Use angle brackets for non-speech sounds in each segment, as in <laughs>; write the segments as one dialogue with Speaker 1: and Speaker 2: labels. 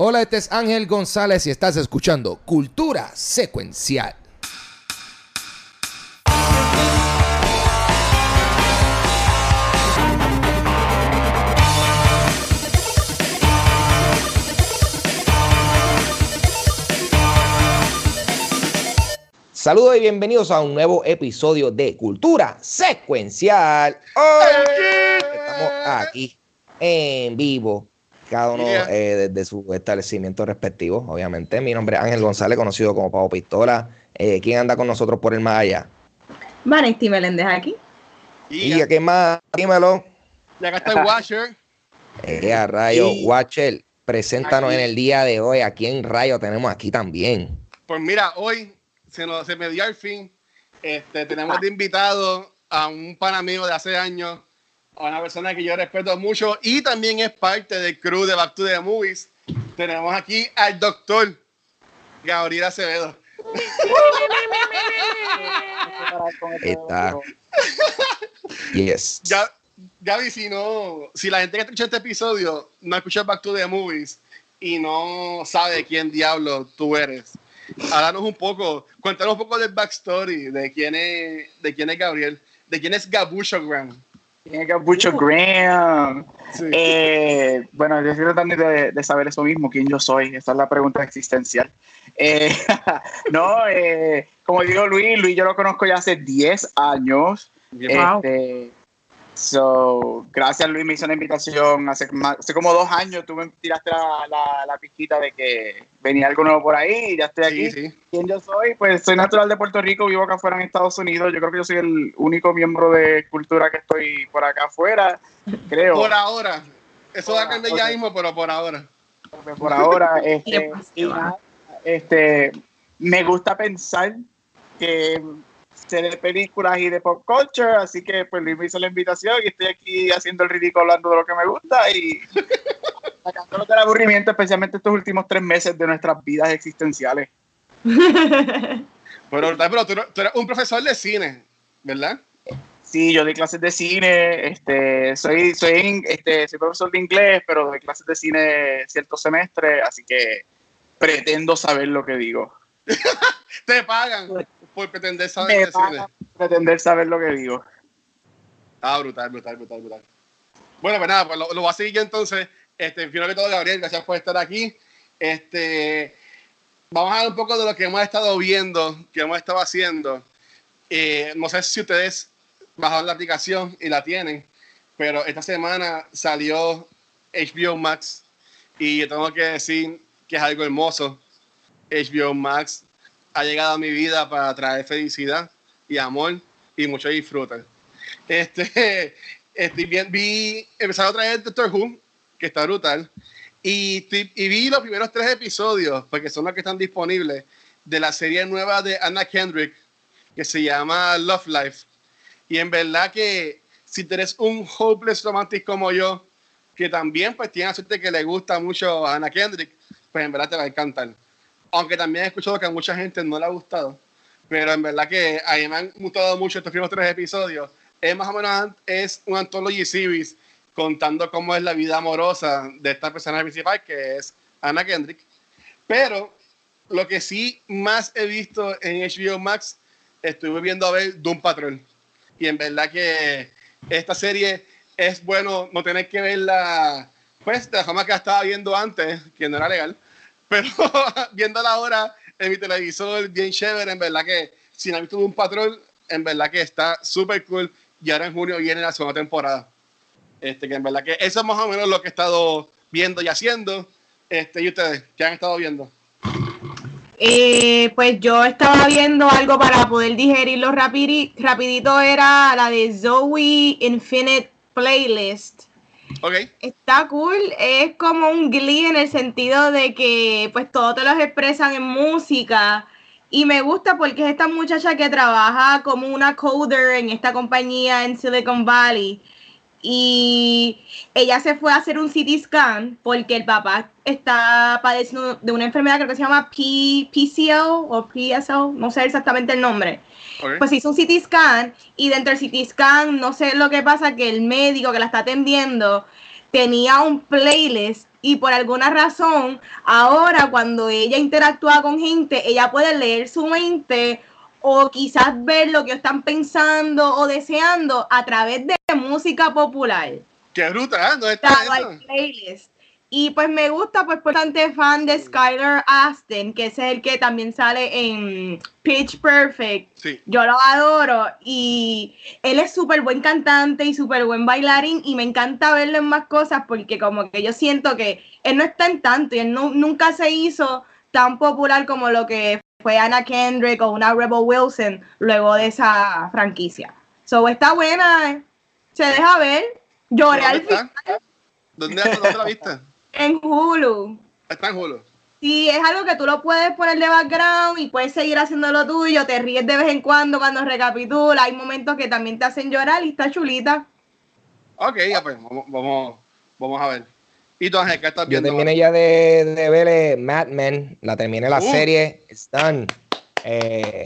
Speaker 1: Hola, este es Ángel González y estás escuchando Cultura Secuencial. Saludos y bienvenidos a un nuevo episodio de Cultura Secuencial. Hoy estamos aquí en vivo, cada uno eh, desde su establecimiento respectivo, obviamente. Mi nombre es Ángel González, conocido como Pavo Pistola. Eh, ¿Quién anda con nosotros por el más allá?
Speaker 2: Vanetti Meléndez aquí.
Speaker 1: ¿Y a qué más? Dímelo.
Speaker 3: Y acá está el Watcher. <laughs>
Speaker 1: Eh, a Rayo, Watcher, preséntanos en el día de hoy. Aquí en Rayo tenemos aquí también.
Speaker 3: Pues mira, hoy se, nos, se me dio al fin. Este, tenemos de invitado a un pan amigo de hace años, a una persona que yo respeto mucho y también es parte del crew de Back to the Movies. Tenemos aquí al doctor Gabriel Acevedo.
Speaker 1: Está. Yes. <laughs>
Speaker 3: Ya, Gaby, si no, si la gente que escucha este episodio no escucha Back to the Movies y no sabe quién diablo tú eres, háganos un poco, cuéntanos un poco del backstory de quién es, de quién es Gabriel, de quién es Gabucho Graham.
Speaker 4: ¿Quién es Gabucho Graham?
Speaker 3: Sí.
Speaker 4: Eh, bueno, yo estoy tratando de, de, saber eso mismo, quién yo soy. Esa es la pregunta existencial. Eh, <laughs> no, eh, como digo Luis, Luis yo lo conozco ya hace 10 años.
Speaker 2: Wow.
Speaker 4: Este, so, gracias Luis, me hizo una invitación hace, más- hace como dos años. Tú me tiraste la, la, la pizquita de que venía algo nuevo por ahí y ya estoy aquí.
Speaker 3: Sí, sí.
Speaker 4: ¿Quién yo soy? Pues soy natural de Puerto Rico, vivo acá afuera en Estados Unidos. Yo creo que yo soy el único miembro de cultura que estoy por acá afuera, creo.
Speaker 3: Por ahora. Eso va a cambiar ya mismo, pero por ahora.
Speaker 4: por ahora. <laughs> Este, este, me gusta pensar que de películas y de pop culture, así que pues Luis me hizo la invitación y estoy aquí haciendo el ridículo hablando de lo que me gusta y <laughs> sacándonos del aburrimiento, especialmente estos últimos tres meses de nuestras vidas existenciales. <laughs>
Speaker 3: Pero, pero tú, tú eres un profesor de cine, ¿verdad?
Speaker 4: Sí, yo doy clases de cine, este, soy, soy, este, soy profesor de inglés, pero doy clases de cine ciertos semestres, así que pretendo saber lo que digo. <laughs>
Speaker 3: Te pagan por pretender saber de cine.
Speaker 4: pretender saber lo que digo.
Speaker 3: Ah, brutal, brutal, brutal, brutal. Bueno, pues nada, pues lo, lo voy a seguir yo entonces. Este, primero que todo, Gabriel, gracias por estar aquí. Este, vamos a hablar un poco de lo que hemos estado viendo, que hemos estado haciendo. Eh, no sé si ustedes bajaron la aplicación y la tienen, pero esta semana salió HBO Max y yo tengo que decir que es algo hermoso. HBO Max ha llegado a mi vida para traer felicidad y amor y mucho disfrute. Este, <laughs> estoy bien, vi, empezaron otra vez Doctor Who, que está brutal, y, y vi los primeros tres episodios, porque son los que están disponibles, de la serie nueva de Anna Kendrick, que se llama Love Life. Y en verdad que si eres un hopeless romantic como yo, que también pues tiene suerte que le gusta mucho a Anna Kendrick, pues en verdad te va a encantar. Aunque también he escuchado que a mucha gente no le ha gustado, pero en verdad que a mí me han gustado mucho estos primeros tres episodios. Es más o menos es un anthology series contando cómo es la vida amorosa de esta persona principal, que es Anna Kendrick. Pero lo que sí más he visto en HBO Max, estuve viendo a ver Doom Patrol. Y en verdad que esta serie es bueno no tener que verla, pues, de la forma que la estaba viendo antes, que no era legal, pero <laughs> viéndola ahora en mi televisor, bien chévere, en verdad que si no visto Doom Patrol, en verdad que está súper cool. Y ahora en junio viene la segunda temporada. Este, que en verdad que eso es más o menos lo que he estado viendo y haciendo. Este, ¿Y ustedes qué han estado viendo?
Speaker 2: Eh, pues yo estaba viendo algo para poder digerirlo rapidi- rapidito, era la de Zoe Infinite Playlist. Está cool, es como un glee en el sentido de que pues todo te los expresan en música. Y me gusta porque es esta muchacha que trabaja como una coder en esta compañía en Silicon Valley y ella se fue a hacer un CT scan porque el papá está padeciendo de una enfermedad creo que se llama P PCO o PSO, no sé exactamente el nombre.
Speaker 3: ok.
Speaker 2: Pues hizo un CT scan y dentro del CT scan no sé lo que pasa que el médico que la está atendiendo tenía un playlist y por alguna razón, ahora cuando ella interactúa con gente, ella puede leer su mente o quizás ver lo que están pensando o deseando a través de música popular.
Speaker 3: Qué ruta, ¿eh? ¿No
Speaker 2: está playlist. Y pues me gusta, pues, por bastante fan de Skylar Aston, que es el que también sale en Pitch Perfect.
Speaker 3: Sí.
Speaker 2: Yo lo adoro y él es súper buen cantante y súper buen bailarín y me encanta verlo en más cosas porque como que yo siento que él no está en tanto y él nunca se hizo tan popular como lo que fue Anna Kendrick o una Rebel Wilson luego de esa franquicia. So está buena, se deja ver. Lloré al final.
Speaker 3: ¿Dónde, ¿Dónde la viste?
Speaker 2: En Hulu.
Speaker 3: Está en Hulu.
Speaker 2: Sí, es algo que tú lo puedes poner de background y puedes seguir haciendo lo tuyo, te ríes de vez en cuando cuando recapitula, hay momentos que también te hacen llorar y está chulita.
Speaker 3: Ok, ya pues, vamos, vamos, a ver. ¿Y tú, Ángel, qué estás
Speaker 1: viendo? Yo terminé ya de, de ver eh, Mad Men, la terminé la uh. serie, están. Eh,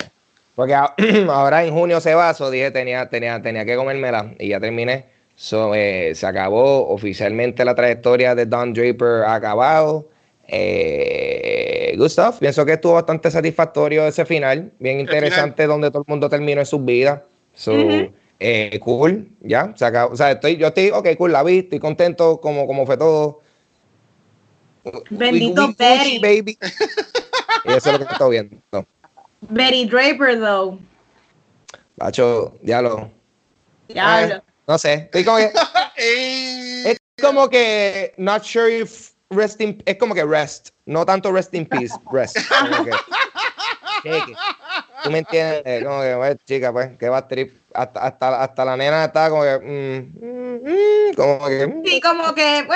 Speaker 1: porque <clears throat> ahora en junio se va, so dije tenía, tenía, tenía que comérmela y ya terminé. So, eh, se acabó oficialmente la trayectoria de Don Draper ha acabado. Eh, good stuff. Pienso que estuvo bastante satisfactorio ese final, bien interesante donde todo el mundo terminó en sus vidas. So, eh, cool, ya, se acabó. O sea, estoy, yo estoy, ok, cool, la vi, estoy contento como, como fue todo.
Speaker 2: Bendito Betty.
Speaker 1: baby. y <laughs> eso es lo que estoy viendo.
Speaker 2: Betty Draper, though.
Speaker 1: Bacho, ya lo.
Speaker 2: Ya lo.
Speaker 1: No sé, estoy como que. <laughs> es como que. Not sure if resting. Es como que rest. No tanto rest in peace, rest. Como que, ¿Tú me entiendes? Como que, pues, chica, pues, que va trip. Hasta, hasta, hasta la nena está como que. Mm, mm, mm, como que.
Speaker 2: Sí, como que.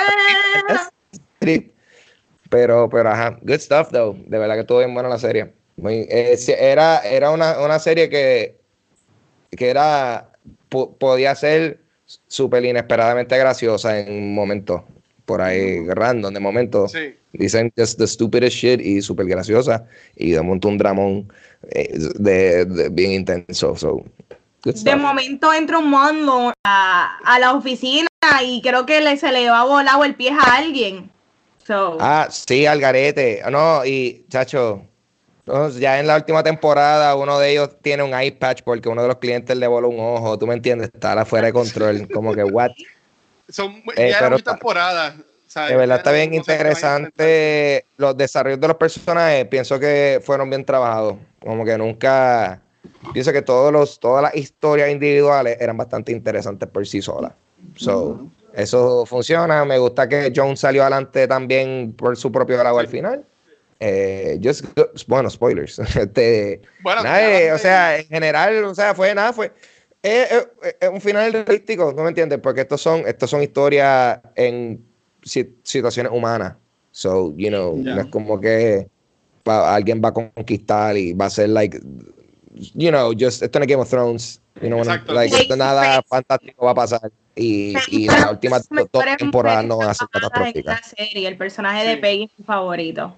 Speaker 1: Trip. Pero, pero, ajá. Good stuff, though. De verdad que estuvo bien buena la serie. Muy, eh, era era una, una serie que, que era podía ser súper inesperadamente graciosa en un momento por ahí random de momento dicen just the stupidest shit y súper graciosa y de momento un dramón eh, de, bien intenso
Speaker 2: de momento entra un mondo a, a, la oficina y creo que le, se le va volado el pie a alguien
Speaker 1: ah sí al garete no y chacho ya en la última temporada uno de ellos tiene un eye patch porque uno de los clientes le voló un ojo, tú me entiendes, está fuera de control, <laughs> como que what.
Speaker 3: Son eh, ya muy temporadas.
Speaker 1: De verdad está bien interesante los desarrollos de los personajes, pienso que fueron bien trabajados, como que nunca, pienso que todos los, todas las historias individuales eran bastante interesantes por sí solas. So, eso funciona, me gusta que John salió adelante también por su propio grado al final. Eh, bueno, spoilers. <laughs> Este, bueno, o sea, en general, o sea, fue nada, fue un final realístico, ¿no me entiendes? Porque estos son, estos son historias en situaciones humanas. So, you know, no es como que alguien va a conquistar y va a ser like, you know, just esto no es Game of Thrones. You know, like, nada fantástico va a pasar. Y, y la última temporada no va a ser catastrófica.
Speaker 2: El personaje de Peggy es mi favorito.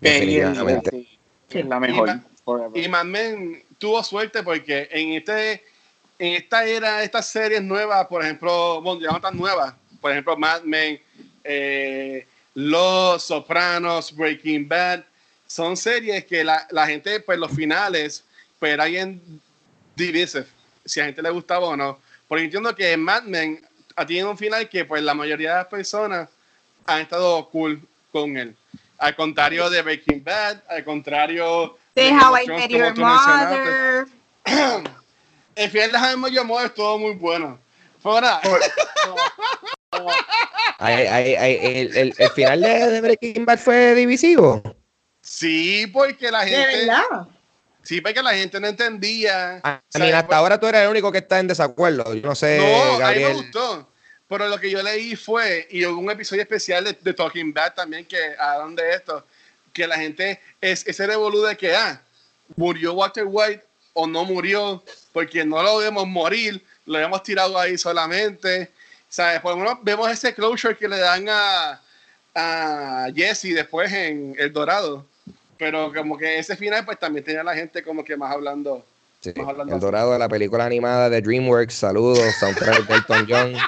Speaker 1: Definitivamente.
Speaker 4: la mejor.
Speaker 3: Y, Mad Men tuvo suerte porque en este en esta era, estas series nuevas, por ejemplo, bueno, ya no tan nuevas, por ejemplo, Mad Men, eh, Los Sopranos, Breaking Bad, son series que la, la, gente, pues los finales, pues era bien divisive, si a gente le gustaba o no. Porque entiendo que Mad Men tiene un final que pues la mayoría de las personas han estado cool con él. Al contrario de Breaking Bad, al contrario
Speaker 2: de, How I Met Your Mother.
Speaker 3: El final de How I Met Your Mother estuvo muy bueno. Fue verdad. <laughs>
Speaker 1: el, el, el, final de, Breaking Bad fue divisivo.
Speaker 3: Sí, porque la gente.
Speaker 2: ¿De verdad?
Speaker 3: Sí, porque la gente no entendía.
Speaker 1: A mí, hasta ahora tú eres el único que está en desacuerdo. Yo no sé.
Speaker 3: No, a mí me gustó. Pero lo que yo leí fue, y hubo un episodio especial de, Talking Bad también que hablan de esto, que la gente es ese revolú de que, ah, murió Walter White o no murió, porque no lo vemos morir, lo hemos tirado ahí solamente. ¿Sabes? Por lo menos vemos ese closure que le dan a, a Jesse después en El Dorado. Pero como que ese final, pues también tenía la gente como que más hablando
Speaker 1: el Dorado de la película animada de DreamWorks. Saludos, soundtrack de Elton John. <laughs>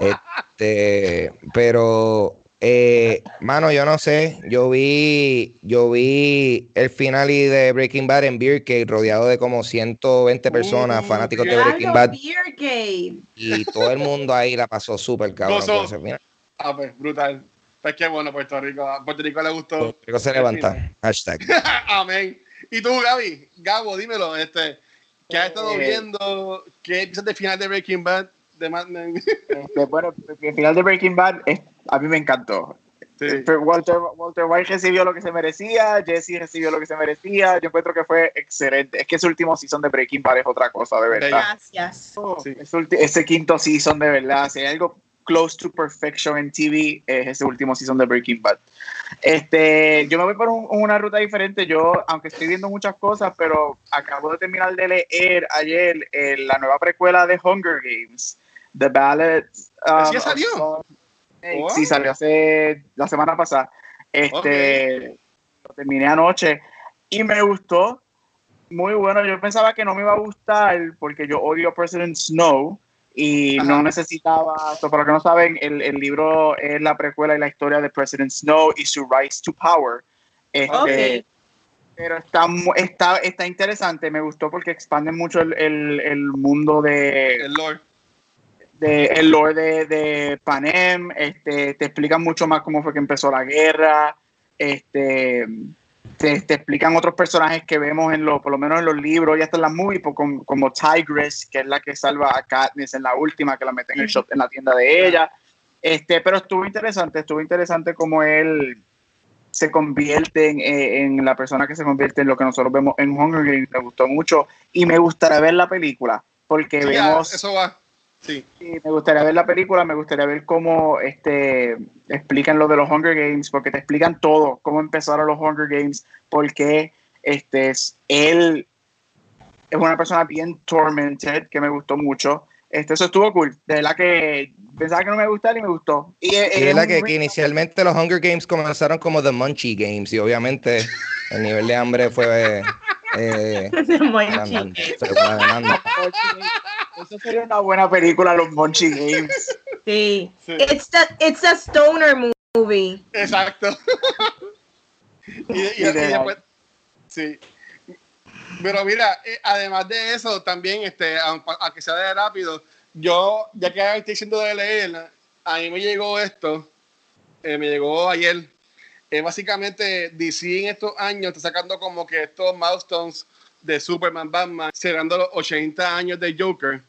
Speaker 1: Este, pero eh, mano, yo no sé. Yo vi, yo vi el final de Breaking Bad en Beer Cave, rodeado de como 120 personas,
Speaker 3: Uh,
Speaker 1: fanáticos de Breaking Bad. Y todo el mundo ahí la pasó súper cabrón. Entonces, mira,
Speaker 3: Ah, pues, brutal. Pues qué bueno, Puerto Rico. A Puerto Rico le gustó.
Speaker 1: Puerto Rico se levanta. <laughs> Hashtag.
Speaker 3: Amén. ¿Y tú, Gaby? Gabo, dímelo. Este, ¿Qué has estado
Speaker 4: Eh.
Speaker 3: viendo? ¿Qué piensas del final de Breaking Bad? De Mad Men?
Speaker 4: Este, bueno, el final de Breaking Bad es- a mí me encantó.
Speaker 3: Sí.
Speaker 4: Pero Walter, Walter White recibió lo que se merecía, Jesse recibió lo que se merecía. Yo encuentro que fue excelente. Es que ese último season de Breaking Bad es otra cosa, de verdad.
Speaker 2: Gracias.
Speaker 3: Sí.
Speaker 4: Ese, ese quinto season, de verdad, si hay algo close to perfection en TV, es ese último season de Breaking Bad. Este, yo me voy por un- una ruta diferente. Yo, aunque estoy viendo muchas cosas, pero acabo de terminar de leer ayer eh, la nueva precuela de Hunger Games, The Ballad. um,
Speaker 3: ¿Sí ya salió?
Speaker 4: of Songbirds.
Speaker 3: Wow.
Speaker 4: Sí, salió hace la semana pasada. Este, lo terminé anoche y me gustó. Muy bueno. Yo pensaba que no me iba a gustar porque yo odio a President Snow y
Speaker 3: Ajá.
Speaker 4: no necesitaba. esto para los que no saben, el, el libro es la precuela y la historia de President Snow y su rise to power. Este,
Speaker 2: Ok.
Speaker 4: Pero está, está, está interesante. Me gustó porque expande mucho el, el, el mundo de,
Speaker 3: El Lord.
Speaker 4: de el lore de, de Panem, este, te explican mucho más cómo fue que empezó la guerra, este, te, te explican otros personajes que vemos en los, por lo menos en los libros y hasta en las movies, pues, como, como Tigress, que es la que salva a Katniss en la última, que la mete en el shop en la tienda de ella. Este, pero estuvo interesante, estuvo interesante como él se convierte en, eh, en la persona que se convierte en lo que nosotros vemos en Hunger Games. Me gustó mucho y me gustaría ver la película porque
Speaker 3: Sí,
Speaker 4: vemos
Speaker 3: eso va. Sí.
Speaker 4: Sí, me gustaría ver la película, me gustaría ver cómo este, explican lo de los Hunger Games, porque te explican todo, cómo empezaron los Hunger Games, porque este, es- él es una persona bien tormented, que me gustó mucho. Este, eso estuvo cool. De verdad que pensaba que no me gustaba y me gustó. Y, es-
Speaker 1: Y
Speaker 4: es
Speaker 1: verdad que, que inicialmente los Hunger Games comenzaron como The Munchie Games y obviamente el nivel de hambre fue eh, <laughs> se fue. <laughs>
Speaker 4: Eso sería una buena película, los Monchi Games. <laughs>
Speaker 2: Sí.
Speaker 3: Sí.
Speaker 2: It's the, it's a stoner movie.
Speaker 3: Exacto. <laughs> y, y- y después, sí. Pero mira, eh, además de eso, también, este, aunque a que sea de rápido, yo, ya que estoy diciendo de leer, a mí me llegó esto, eh, me llegó ayer. Eh, básicamente, DC en estos años está sacando como que estos milestones de Superman, Batman, cerrando los 80 años de Joker.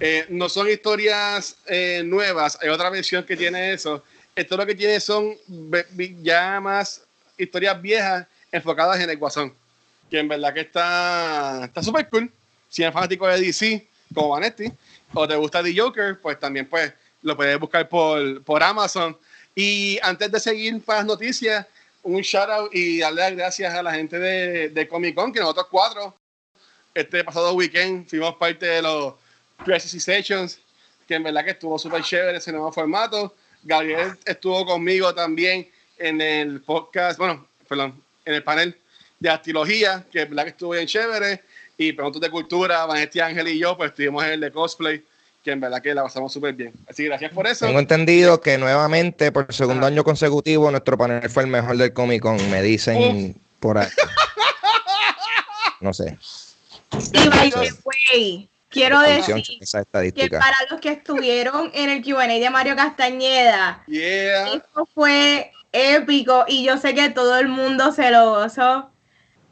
Speaker 3: Eh, no son historias eh, nuevas, hay otra versión que tiene eso. Esto lo que tiene son ya más historias viejas enfocadas en el Guasón, que en verdad que está está súper cool. Si eres fanático de DC, como Vanetti, o te gusta The Joker, pues también pues lo puedes buscar por, por Amazon. Y antes de seguir para las noticias, un shout out y darle las gracias a la gente de, de Comic Con, que nosotros cuatro, este pasado weekend, fuimos parte de los Crisis Sessions, que en verdad que estuvo súper chévere ese nuevo formato. Gabriel estuvo conmigo también en el podcast, bueno, perdón, en el panel de astrología, que en verdad que estuvo bien chévere. Y preguntas de cultura, Vanetti Ángel y yo, pues estuvimos en el de cosplay, que en verdad que la pasamos súper bien. Así que gracias por eso.
Speaker 1: Tengo entendido que nuevamente, por segundo año consecutivo, nuestro panel fue el mejor del Comic Con. Me dicen por ahí. <laughs> No sé.
Speaker 2: Y by the way, quiero decir que para los que estuvieron en el Q&A de Mario Castañeda,
Speaker 3: Yeah.
Speaker 2: esto fue épico y yo sé que todo el mundo se lo gozó.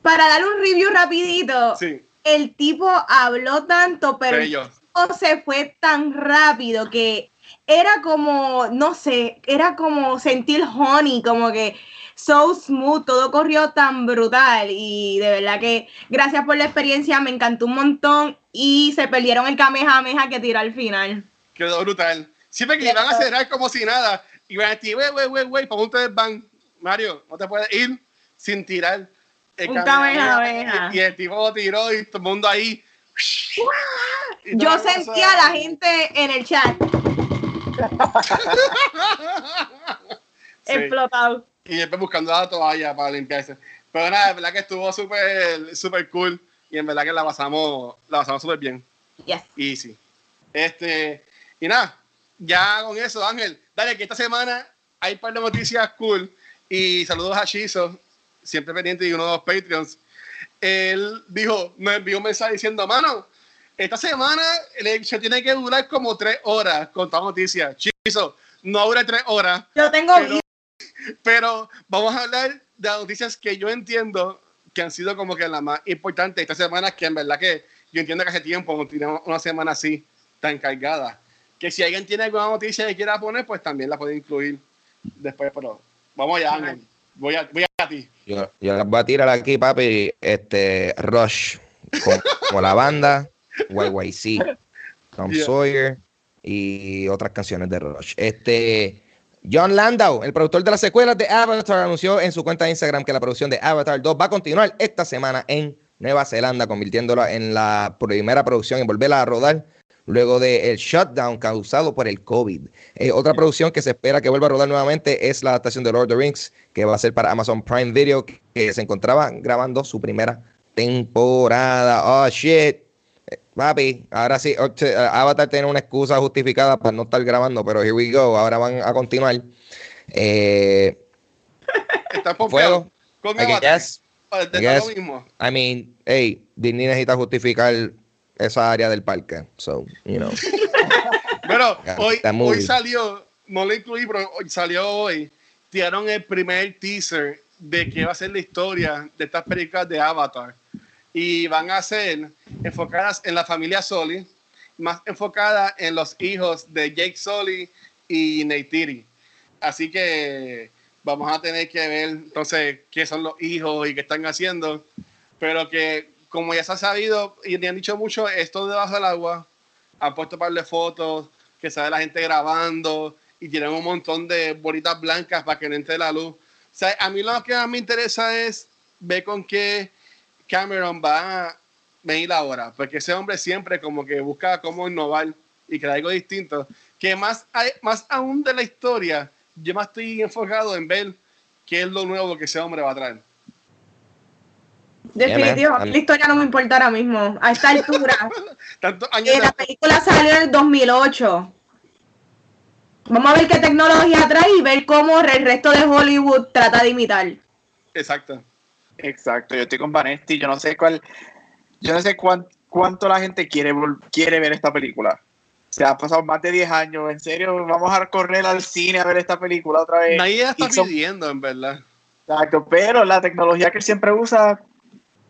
Speaker 2: Para dar un review rapidito,
Speaker 3: Sí,
Speaker 2: el tipo habló tanto, pero
Speaker 3: bello.
Speaker 2: Se fue tan rápido que era como, no sé, era como sentir honey, como que so smooth, todo corrió tan brutal y de verdad que gracias por la experiencia, me encantó un montón y se perdieron el kamehameha que tiró al final.
Speaker 3: Quedó brutal. Siempre que iban a cerrar como si nada, iban a decir, wey, wey, wey, wey, ¿para ustedes van? Mario, no te puedes ir sin tirar el Kamehameha. Y, y el tipo tiró y todo el mundo ahí. Y
Speaker 2: Yo sentía a la gente en el chat <laughs>
Speaker 3: Sí.
Speaker 2: explotado.
Speaker 3: Y después buscando la toalla para limpiarse. Pero nada, de verdad que estuvo súper, súper cool. Y en verdad que la pasamos, la pasamos súper bien.
Speaker 2: Yes.
Speaker 3: Easy. Este, y nada, ya con eso, Ángel, dale que esta semana hay un par de noticias cool y saludos a Chizo, siempre pendiente de uno de los Patreons. Él dijo, me envió un mensaje diciendo, mano, esta semana se tiene que durar como tres horas con toda noticia. Chizo, no dura tres horas.
Speaker 2: Yo tengo
Speaker 3: pero, pero vamos a hablar de las noticias que yo entiendo que han sido como que las más importantes esta semana, que en verdad que yo entiendo que hace tiempo no tiene una semana así tan cargada. Que si alguien tiene alguna noticia que quiera poner, pues también la puede incluir después, pero vamos allá, Ángel. Voy a, voy a ti.
Speaker 1: Yo, yo las voy a tirar aquí, papi. Este, Rush, como, la banda, YYC, <laughs> Tom
Speaker 3: Yeah.
Speaker 1: Sawyer y otras canciones de Rush. Este, John Landau, el productor de las secuelas de Avatar, anunció en su cuenta de Instagram que la producción de Avatar 2 va a continuar esta semana en Nueva Zelanda, convirtiéndola en la primera producción en volverla a rodar luego del shutdown causado por el COVID. Eh, otra producción que se espera que vuelva a rodar nuevamente es la adaptación de Lord of the Rings, que va a ser para Amazon Prime Video, que se encontraba grabando su primera temporada. Oh, shit. Eh, Papi, ahora sí, oh, ch- Avatar tiene una excusa justificada para no estar grabando, pero here we go, ahora van a continuar. Eh, <laughs>
Speaker 3: ¿Estás
Speaker 1: fuego?
Speaker 3: Con
Speaker 1: I
Speaker 3: Avatar.
Speaker 1: guess. I guess.
Speaker 3: lo mismo.
Speaker 1: I mean, hey, Disney necesita justificar esa área del parque, so, you know. <laughs>
Speaker 3: Pero hoy, hoy salió, no lo incluí, pero hoy salió hoy, tiraron el primer teaser de qué va a ser la historia de estas películas de Avatar. Y van a ser enfocadas en la familia Soli, más enfocadas en los hijos de Jake Soli y Neytiri. Así que vamos a tener que ver entonces qué son los hijos y qué están haciendo. Pero que, como ya se ha sabido y me han dicho mucho, esto debajo del agua, han puesto par de fotos que sale la gente grabando y tienen un montón de bolitas blancas para que no entre la luz. O sea, a mí lo que más me interesa es ver con qué Cameron va a venir ahora, porque ese hombre siempre como que busca cómo innovar y crear algo distinto. Que más, hay- más aún de la historia, yo más estoy enfocado en ver qué es lo nuevo que ese hombre va a traer.
Speaker 2: Definitivo,
Speaker 1: man.
Speaker 2: la historia no me importa ahora mismo. A esta altura. <laughs>
Speaker 3: Tantos años
Speaker 2: Eh, la película salió en el 2008. Vamos a ver qué tecnología trae y ver cómo el resto de Hollywood trata de imitar.
Speaker 3: Exacto.
Speaker 4: Exacto, yo estoy con Vanesti, yo no sé cuál, yo no sé cuán- cuánto la gente quiere, vol- quiere ver esta película. Se ha pasado más de 10 años, en serio, vamos a correr al cine a ver esta película otra vez.
Speaker 3: Nadie la está
Speaker 4: son-
Speaker 3: pidiendo, en verdad.
Speaker 4: Exacto, pero la tecnología que él siempre usa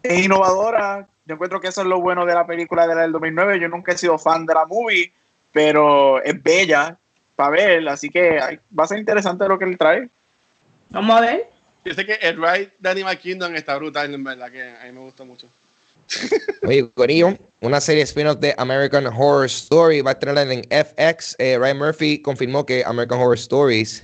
Speaker 4: es innovadora. Yo encuentro que eso es lo bueno de la película de la del 2009. Yo nunca he sido fan de la movie, pero es bella para ver, así que va a ser interesante lo que él trae.
Speaker 2: Vamos a ver.
Speaker 3: Yo que el ride de Animal Kingdom está brutal, en verdad, que a mí me gustó mucho. <laughs>
Speaker 1: Oye, Corillo, una serie spin-off de American Horror Story va a estrenar en FX. Eh, Ryan Murphy confirmó que American Horror Stories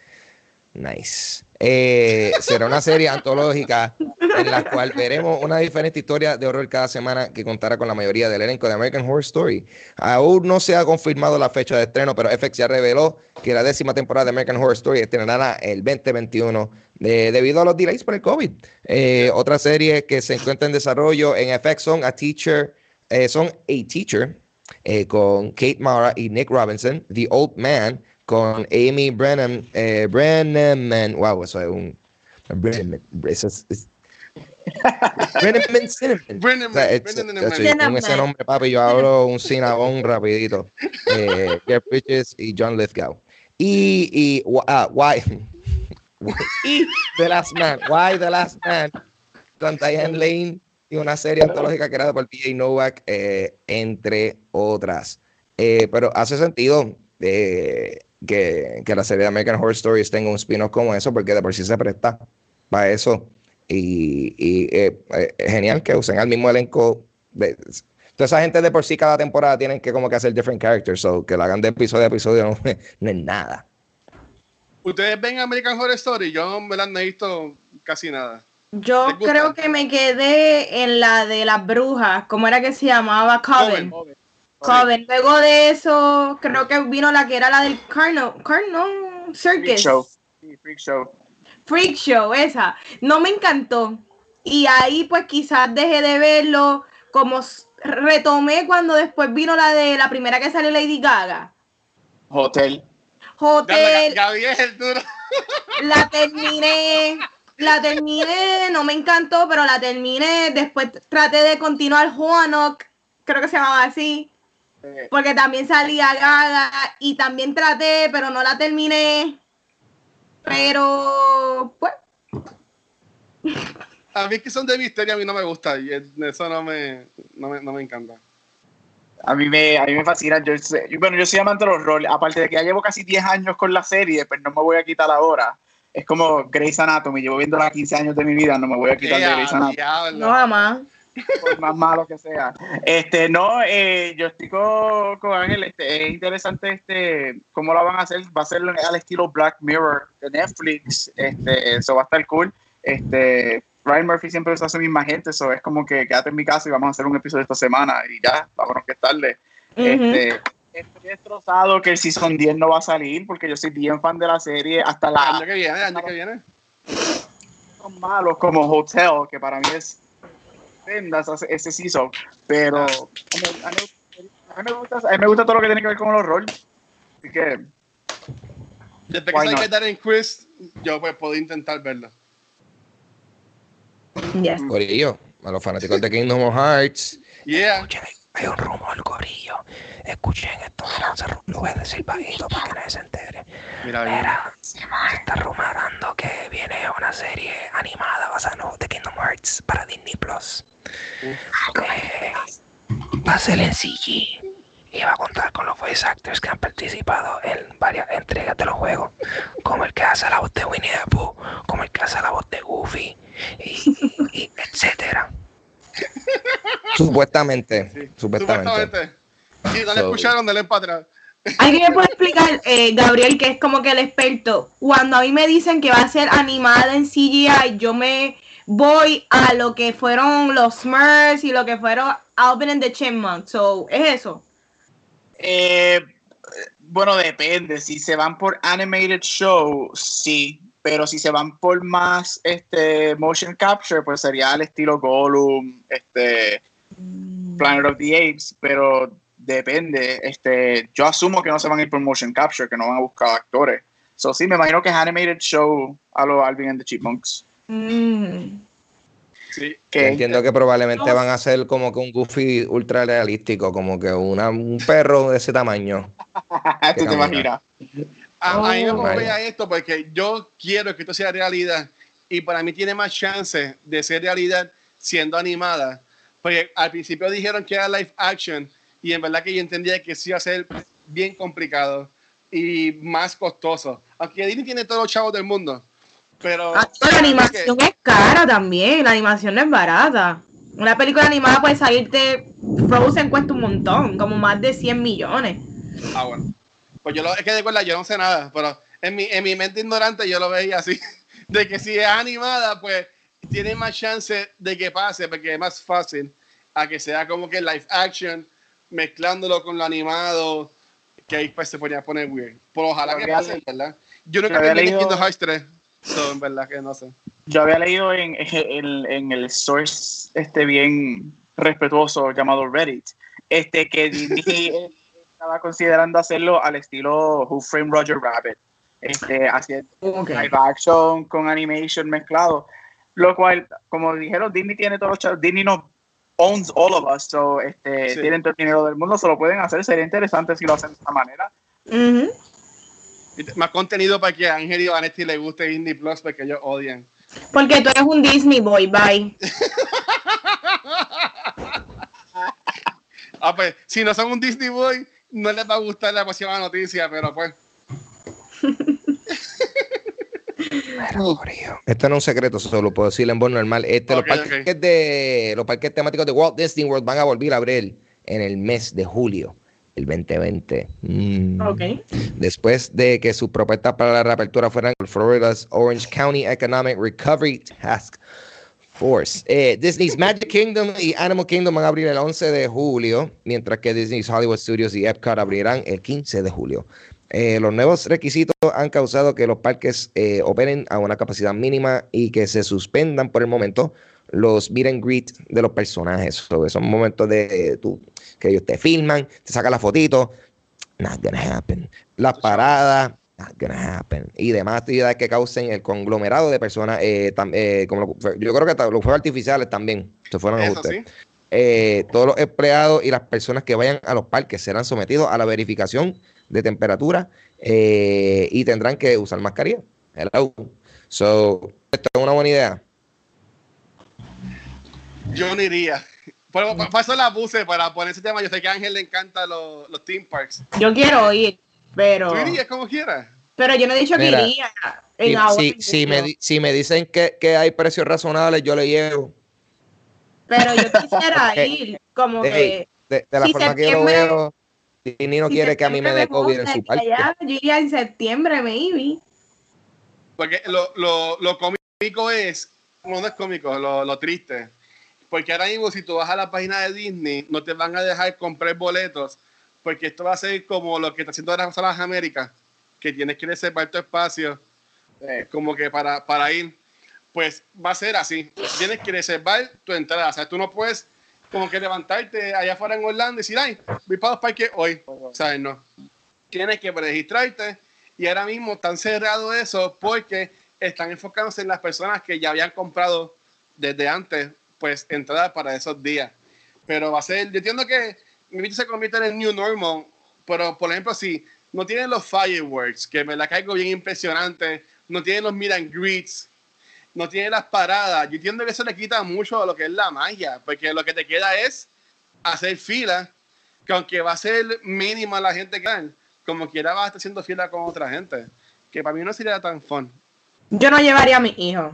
Speaker 1: <laughs> nice. Eh, será una serie antológica en la cual veremos una diferente historia de horror cada semana que contará con la mayoría del elenco de American Horror Story. Aún no se ha confirmado la fecha de estreno, pero FX ya reveló que la décima temporada de American Horror Story estrenará el 2021 de- debido a los delays por el COVID. Eh, otra serie que se encuentra en desarrollo en FX son A Teacher, eh, son A Teacher eh, con Kate Mara y Nick Robinson, The Old Man con Amy Brennan, eh, Brenneman, wow, eso es un Brenneman, eso es, es- <laughs> Brenneman Cinnamon.
Speaker 3: Brenneman,
Speaker 1: O sea, es- con ese nombre, papi, yo hablo un cinabón rapidito. Eh, Jeff Bridges y John Lithgow. Y, y ah, why, <laughs> y The Last Man, Why The Last Man, con Diane Lane y una serie antológica creada por PJ Novak, eh, entre otras. Eh, pero hace sentido eh, que, que la serie de American Horror Stories tenga un spin-off como eso, porque de por sí se presta para eso. Y, y, eh, eh, es genial que usen al mismo elenco. De, toda esa gente de por sí cada temporada tienen que como que hacer different characters, so que lo hagan de episodio a episodio no, <laughs> no es nada.
Speaker 3: Ustedes ven American Horror Story, yo me la no he visto casi nada.
Speaker 2: Yo creo que me quedé en la de las brujas. ¿Cómo era que se llamaba? Coven.
Speaker 3: Coven.
Speaker 2: Coven. Luego de eso, creo que vino la que era la del Carno. Carno
Speaker 4: Freak
Speaker 2: Circus.
Speaker 4: Show. Sí, Freak Show.
Speaker 2: Freak Show, esa. No me encantó. Y ahí pues quizás dejé de verlo, como retomé cuando después vino la de la primera que salió Lady Gaga.
Speaker 4: Hotel.
Speaker 2: Hotel.
Speaker 3: Gabriel, duro. <laughs>
Speaker 2: La terminé. La terminé, no me encantó, pero la terminé. Después traté de continuar Juanok, creo que se llamaba así. Porque también salía Gaga y también traté, pero no la terminé. Pero, pues.
Speaker 3: A mí que son de misterio, a mí no me gusta. Y eso no me, no me, no me encanta.
Speaker 4: A mí me, a mí me fascina. Yo, bueno, yo soy amante de los roles. Aparte de que ya llevo casi 10 años con la serie, pero pues no me voy a quitar ahora. Es como Grey's Anatomy. Llevo viéndola 15 años de mi vida, no me voy a quitar de Grey's Anatomy.
Speaker 2: No, jamás.
Speaker 4: Por más malo que sea. Este, no, eh, yo estoy con, con Ángel. Este, es interesante este, cómo la van a hacer. Va a ser al estilo Black Mirror de Netflix. Este, eso va a estar cool. Este, Ryan Murphy siempre a su misma gente, eso es como que quédate en mi casa y vamos a hacer un episodio esta semana y ya, vámonos que es tarde. este, estoy destrozado que el Season 10 no va a salir porque yo soy bien fan de la serie hasta la...
Speaker 3: Año que viene, año que viene.
Speaker 4: Son malos como Hotel, que para mí es ese season, pero a mí, me gusta, a mí me gusta todo lo que tiene que ver con los roles. Así que...
Speaker 3: Desde que se dar en quiz, yo pues puedo intentar verlo.
Speaker 1: Yes. Corillo, a los fanáticos de Kingdom Hearts.
Speaker 3: Yeah.
Speaker 1: Escuchen, hay un rumor, Corillo. Escuchen esto, lo voy a decir bajito para que nadie se entere. Mira, Mira se está rumorando que viene una serie animada basada en de Kingdom Hearts para Disney Plus. Eh, va a ser en CG y va a contar con los voice actors que han participado en varias entregas de los juegos, como el que hace la voz de Winnie the Pooh, como el que hace la voz de Goofy, y, etcétera. <laughs> supuestamente, supuestamente.
Speaker 3: Sí, no le escucharon, dale para atrás.
Speaker 2: ¿Alguien me puede explicar, eh, Gabriel, que es como que el experto? Cuando a mí me dicen que va a ser animada en CGI, yo me voy a lo que fueron los Smurfs y lo que fueron Alvin and the Chipmunks. So, ¿Es eso?
Speaker 4: Eh, bueno, depende. Si se van por animated show, sí pero si se van por más este motion capture, pues sería el estilo Gollum, este mm. Planet of the Apes, pero depende. Este, yo asumo que no se van a ir por motion capture, que no van a buscar actores. So sí, me imagino que es animated show a los Alvin and the Chipmunks.
Speaker 2: Mm.
Speaker 1: Sí. Entiendo que probablemente van a ser como que un Goofy ultra realístico, como que una, un perro de ese tamaño. <laughs>
Speaker 4: Tú te imaginas.
Speaker 3: A, mí me oh, a esto porque yo quiero que esto sea realidad y para mí tiene más chance de ser realidad siendo animada. Porque al principio dijeron que era live action y en verdad que yo entendía que sí iba a ser bien complicado y más costoso. Aunque Disney tiene todos los chavos del mundo. Pero
Speaker 2: ah, la animación es cara también, la animación no es barata. Una película animada puede salirte, Frozen cuesta un montón, como más de 100 millones.
Speaker 3: Ah, bueno. Pues yo lo, es que de verdad yo no sé nada, pero en mi, en mi mente ignorante yo lo veía así, <laughs> de que si es animada, pues tiene más chance de que pase, porque es más fácil a que sea como que live action, mezclándolo con lo animado, que ahí pues se ponía a poner weird. Pero ojalá que pase, ¿verdad? Yo nunca había leído Kingdom Hearts 3, so, en verdad que no sé.
Speaker 4: Yo había leído en, en, en el source este bien respetuoso llamado Reddit, este que <laughs> estaba considerando hacerlo al estilo Who Framed Roger Rabbit, este, haciendo live action con animation mezclado, lo cual, como dijeron, Disney tiene todos los chavos, Disney no owns all of us, so, este, tienen todo el dinero del mundo, se lo pueden hacer, sería interesante si lo hacen de esta manera.
Speaker 3: Más contenido para que a Ángel y Vanetti le guste Disney Plus, porque ellos odian.
Speaker 2: Porque tú eres un Disney boy, bye. <laughs>
Speaker 3: ah, pues, si no son un Disney boy, no les va a gustar la próxima noticia, pero pues.
Speaker 1: Esto no es un secreto, solo lo puedo decir en voz normal. Este, los, parques de, los parques temáticos de Walt Disney World van a volver a abrir en el mes de julio, el 2020. Mm. Después de que sus propuestas para la reapertura fueran Florida's Orange County Economic Recovery Task Force. Eh, Disney's Magic Kingdom y Animal Kingdom van a abrir el 11 de julio, mientras que Disney's Hollywood Studios y Epcot abrirán el 15 de julio. Eh, los nuevos requisitos han causado que los parques eh, operen a una capacidad mínima y que se suspendan por el momento los meet and greet de los personajes. son momentos de tú, que ellos te filman, te sacan la fotito, not gonna happen. Las paradas, not gonna happen. Y demás actividades que causen el conglomerado de personas, eh, eh, como yo creo que los fuegos artificiales también se fueron a usted. Eh, todos los empleados y las personas que vayan a los parques serán sometidos a la verificación de temperatura y tendrán que usar mascarilla. Hello. So, ¿esto es una buena idea?
Speaker 3: Yo no iría. Por, eso la puse para poner ese tema. Yo sé que a Ángel le encanta los, los theme parks.
Speaker 2: Yo quiero ir, pero.
Speaker 3: Tú irías como quieras.
Speaker 2: Pero yo no he dicho que iría.
Speaker 1: En si, me, si me dicen que, que, hay precios razonables, yo le llevo.
Speaker 2: Pero yo <laughs> quisiera ir, como que.
Speaker 1: De, la forma que yo lo veo, Disney no quiere que a mí me dé COVID en su parque.
Speaker 2: yo iría en septiembre, maybe.
Speaker 3: Porque lo, lo, lo cómico es, no, no es cómico, lo, lo triste porque ahora mismo, si tú vas a la página de Disney, no te van a dejar comprar boletos, porque esto va a ser como lo que está haciendo ahora las Américas, que tienes que reservar tu espacio, eh, como que para, para ir. Pues va a ser así. Tienes que reservar tu entrada. O sea, tú no puedes como que levantarte allá afuera en Orlando y decir, ay, voy para los parques hoy. O sea, no. Tienes que registrarte y ahora mismo están cerrados eso porque están enfocándose en las personas que ya habían comprado desde antes pues entrada para esos días. Pero va a ser, yo entiendo que mi se convierte en el new normal, pero por ejemplo, si no tienen los fireworks, que me la caigo bien impresionante, no tienen los meet and greets, no tienen las paradas, yo entiendo que eso le quita mucho a lo que es la magia, porque lo que te queda es hacer fila, que aunque va a ser mínima la gente que dan, como quiera vas a estar haciendo fila con otra gente, que para mí no sería tan fun.
Speaker 2: Yo no llevaría a mi hijo.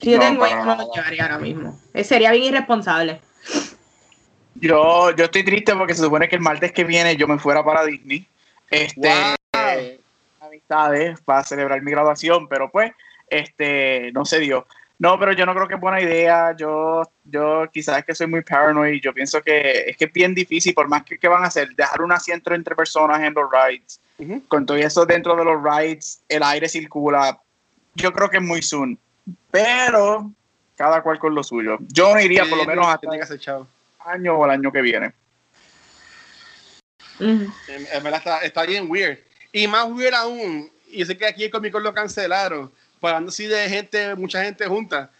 Speaker 2: Si yo tengo hijos, no lo llevaría ahora mismo. Eh, sería bien irresponsable.
Speaker 4: Yo, yo estoy triste porque se supone que el martes que viene yo me fuera para Disney. Este, amistades para celebrar mi graduación, pero pues, este, no se dio. No, pero yo no creo que es buena idea. Yo, yo quizás es que soy muy paranoid. Yo pienso que es que es bien difícil, por más que, que van a hacer, dejar un asiento entre personas en los rides. Con todo eso dentro de los rides, el aire circula. Yo creo que es muy soon. Pero cada cual con lo suyo. Yo no iría por lo menos hasta el año o el año que viene.
Speaker 3: en, verdad está, bien weird. Y más weird aún, y sé que aquí el Comic Con lo cancelaron, hablando así de gente, mucha gente junta.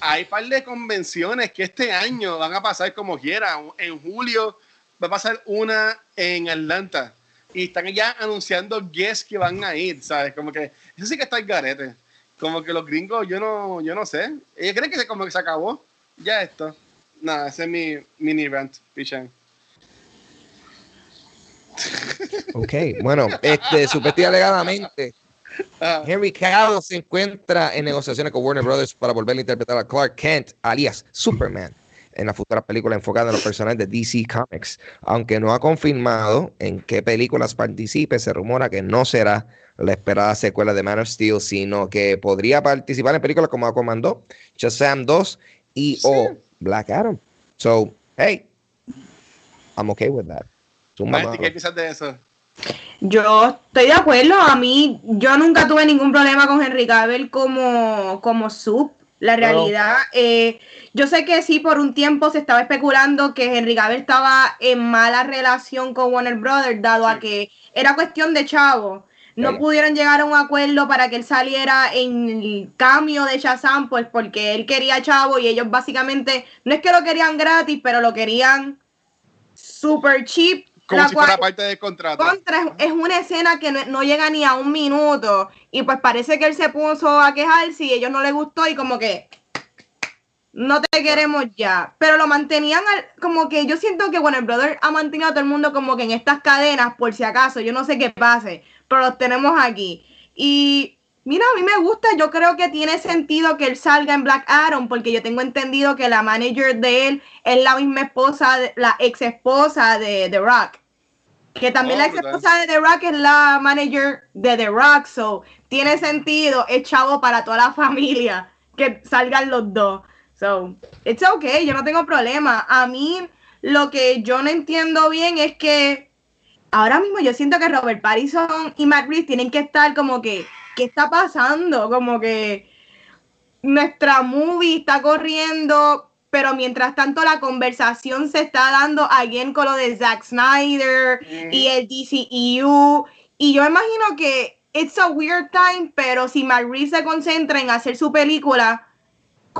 Speaker 3: Hay un par de convenciones que este año van a pasar como quiera. En julio va a pasar una en Atlanta. Y están ya anunciando guests que van a ir, ¿sabes? Como que eso sí que está el garete como que los gringos, yo no, yo no sé. Ellos creen que se, como que se acabó. Ya esto. Nada, ese es mi mini rant, Pichan.
Speaker 1: Ok, bueno, este, supuestamente alegadamente, ah. Henry Cavill se encuentra en negociaciones con Warner Brothers para volver a interpretar a Clark Kent, alias Superman, en la futura película enfocada en los personajes de DC Comics. Aunque no ha confirmado en qué películas participe, se rumora que no será la esperada secuela de Man of Steel, sino que podría participar en películas como Aquaman 2, Shazam 2 y o Black Adam. So, hey, I'm okay with that.
Speaker 3: ¿Qué piensas de eso?
Speaker 2: Yo estoy de acuerdo. A mí, yo nunca tuve ningún problema con Henry Cavill como, como sub. La realidad, eh, yo sé que sí, por un tiempo se estaba especulando que Henry Cavill estaba en mala relación con Warner Brothers, dado a que era cuestión de chavo no pudieron llegar a un acuerdo para que él saliera en el cambio de Shazam, pues porque él quería Chavo y ellos básicamente, no es que lo querían gratis, pero lo querían super cheap.
Speaker 3: Como si fuera parte del contrato.
Speaker 2: Contra, es una escena que no, llega ni a un minuto y pues parece que él se puso a quejarse y a ellos no les gustó y como que no te queremos ya. Pero lo mantenían como que yo siento que bueno, el brother ha mantenido a todo el mundo como que en estas cadenas por si acaso, yo no sé qué pase pero los tenemos aquí. Y mira, a mí me gusta, yo creo que tiene sentido que él salga en Black Adam, porque yo tengo entendido que la manager de él es la misma esposa, la ex esposa de The Rock. Que también la oh, ex esposa de The Rock es la manager de The Rock, so tiene sentido, es chavo para toda la <laughs> familia que salgan los dos. So, it's okay, yo no tengo problema. A mí lo que yo no entiendo bien es que ahora mismo yo siento que Robert Pattinson y Matt Reeves tienen que estar como que, ¿qué está pasando? Como que nuestra movie está corriendo pero mientras tanto la conversación se está dando alguien con lo de Zack Snyder y el DCEU. Y yo imagino que it's a weird time, pero si Matt se concentra en hacer su película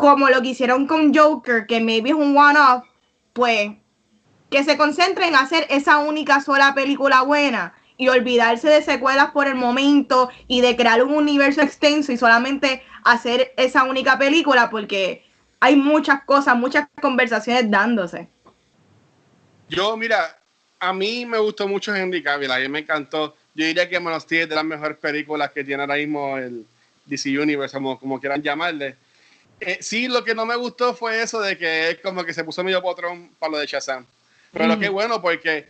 Speaker 2: como lo que hicieron con Joker, que maybe es un one-off, pues que se concentre en hacer esa única sola película buena y olvidarse de secuelas por el momento y de crear un universo extenso y solamente hacer esa única película porque hay muchas cosas, muchas conversaciones dándose.
Speaker 3: Yo, mira, a mí me gustó mucho Henry Cavill, a mí me encantó. Yo diría que Man of Steel es de las mejores películas que tiene ahora mismo el DC Universe, como, quieran llamarle. Eh, sí, lo que no me gustó fue eso de que es como que se puso medio potrón para lo de Shazam. Pero lo que es bueno porque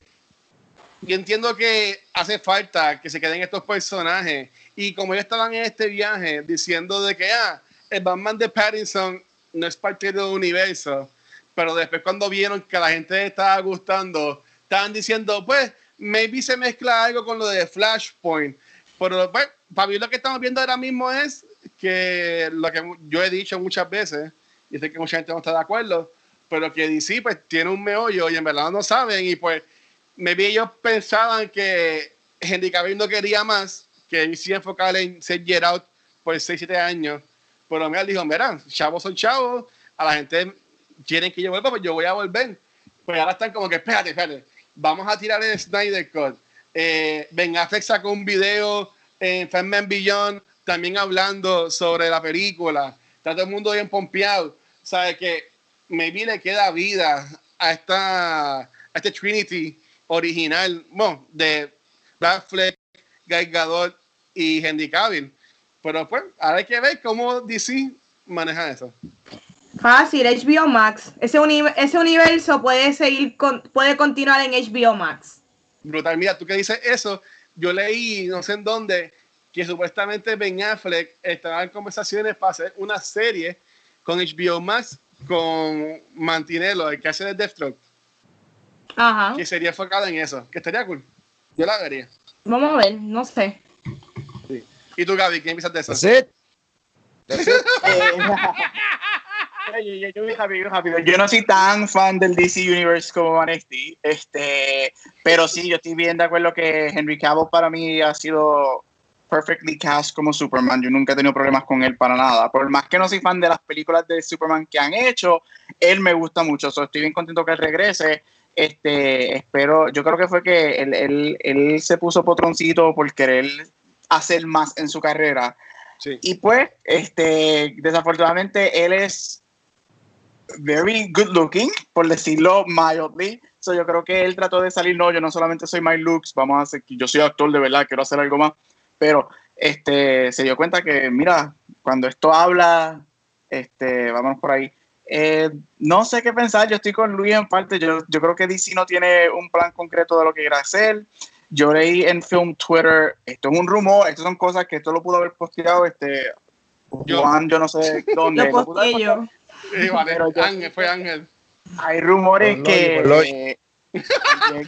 Speaker 3: yo entiendo que hace falta que se queden estos personajes. Y como ellos estaban en este viaje diciendo de que ah, el Batman de Pattinson no es parte del universo, pero después cuando vieron que la gente estaba gustando, estaban diciendo, pues, maybe se mezcla algo con lo de Flashpoint, pero pues, para mí lo que estamos viendo ahora mismo es que lo que yo he dicho muchas veces, y sé que mucha gente no está de acuerdo, pero que DC pues tiene un meollo y en verdad no saben y pues maybe ellos pensaban que Henry Cavill no quería más, que DC enfocar en ser Get Out por 6, 7 años, pero me dijo, mira, chavos son chavos, a la gente quieren que yo vuelva, pues yo voy a volver. Pues ahora están como que, espérate, espérate, vamos a tirar el Snyder Cut. Eh, ben Affleck sacó un video en Fan Beyond también hablando sobre la película. Está todo el mundo bien pompeado. Sabe que maybe le queda vida a esta a este Trinity original, bueno, de Batfleck, Guy Gadot y Henry Cavill. Pero pues, ahora hay que ver cómo DC maneja eso.
Speaker 2: Fácil, HBO Max. Ese, ese universo puede seguir, puede continuar en HBO Max.
Speaker 3: Brutal, mira, tú que dices eso, yo leí, no sé en dónde, que supuestamente Ben Affleck estaba en conversaciones para hacer una serie con HBO Max con Mantinello, el que hace de Deathstroke.
Speaker 2: Ajá.
Speaker 3: Que sería enfocado en eso, que estaría cool. Yo la vería.
Speaker 2: Vamos a ver, no sé.
Speaker 3: Sí. ¿Y tú, Gaby, qué piensas de eso?
Speaker 4: Yo no soy tan fan del DC Universe como Vanesti, este, pero sí, yo estoy bien de acuerdo que Henry Cavill para mí ha sido perfectly cast como Superman. Yo nunca he tenido problemas con él para nada. Por más que no soy fan de las películas de Superman que han hecho, él me gusta mucho. estoy bien contento que él regrese. Este, espero, yo creo que fue que él, él, él se puso potroncito por querer hacer más en su carrera. Y pues, este, desafortunadamente, él es very good looking, por decirlo mildly. So, yo creo que él trató de salir, no, yo no solamente soy my looks, vamos a hacer, yo soy actor de verdad, quiero hacer algo más pero este, se dio cuenta que, mira, cuando esto habla, este, vámonos por ahí. Eh, no sé qué pensar, yo estoy con Luis en parte, yo, yo creo que DC no tiene un plan concreto de lo que quiere hacer. Yo leí en Film Twitter, esto es un rumor, esto son cosas que esto lo pudo haber posteado este Juan, yo no sé <laughs> dónde.
Speaker 2: lo yo.
Speaker 3: Ángel, fue Ángel.
Speaker 4: Hay rumores que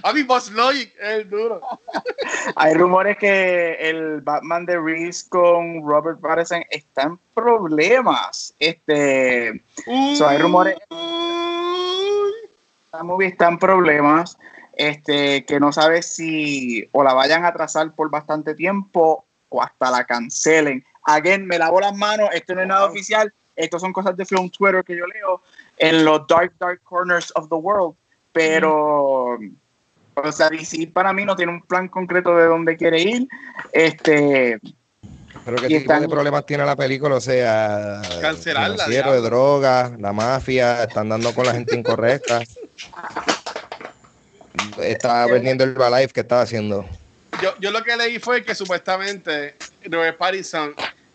Speaker 3: a mi Boss Logic es duro.
Speaker 4: Hay rumores que el Batman de Reese con Robert Pattinson está en problemas. Este, hay rumores. La movie está en problemas. Este, que no sabe si o la vayan a atrasar por bastante tiempo o hasta la cancelen. Again, me lavo las manos. Esto no es nada oficial. Esto son cosas de Film Twitter que yo leo en los dark, dark corners of the world pero o sea, DC para mí no tiene un plan concreto de dónde quiere ir. Este,
Speaker 1: pero qué tipo de problemas tiene la película, o sea,
Speaker 3: cancelarla,
Speaker 1: de drogas, la mafia, están dando con la gente incorrecta. Está vendiendo el Balife que estaba haciendo.
Speaker 3: Yo, yo lo que leí fue que supuestamente Robert Pattinson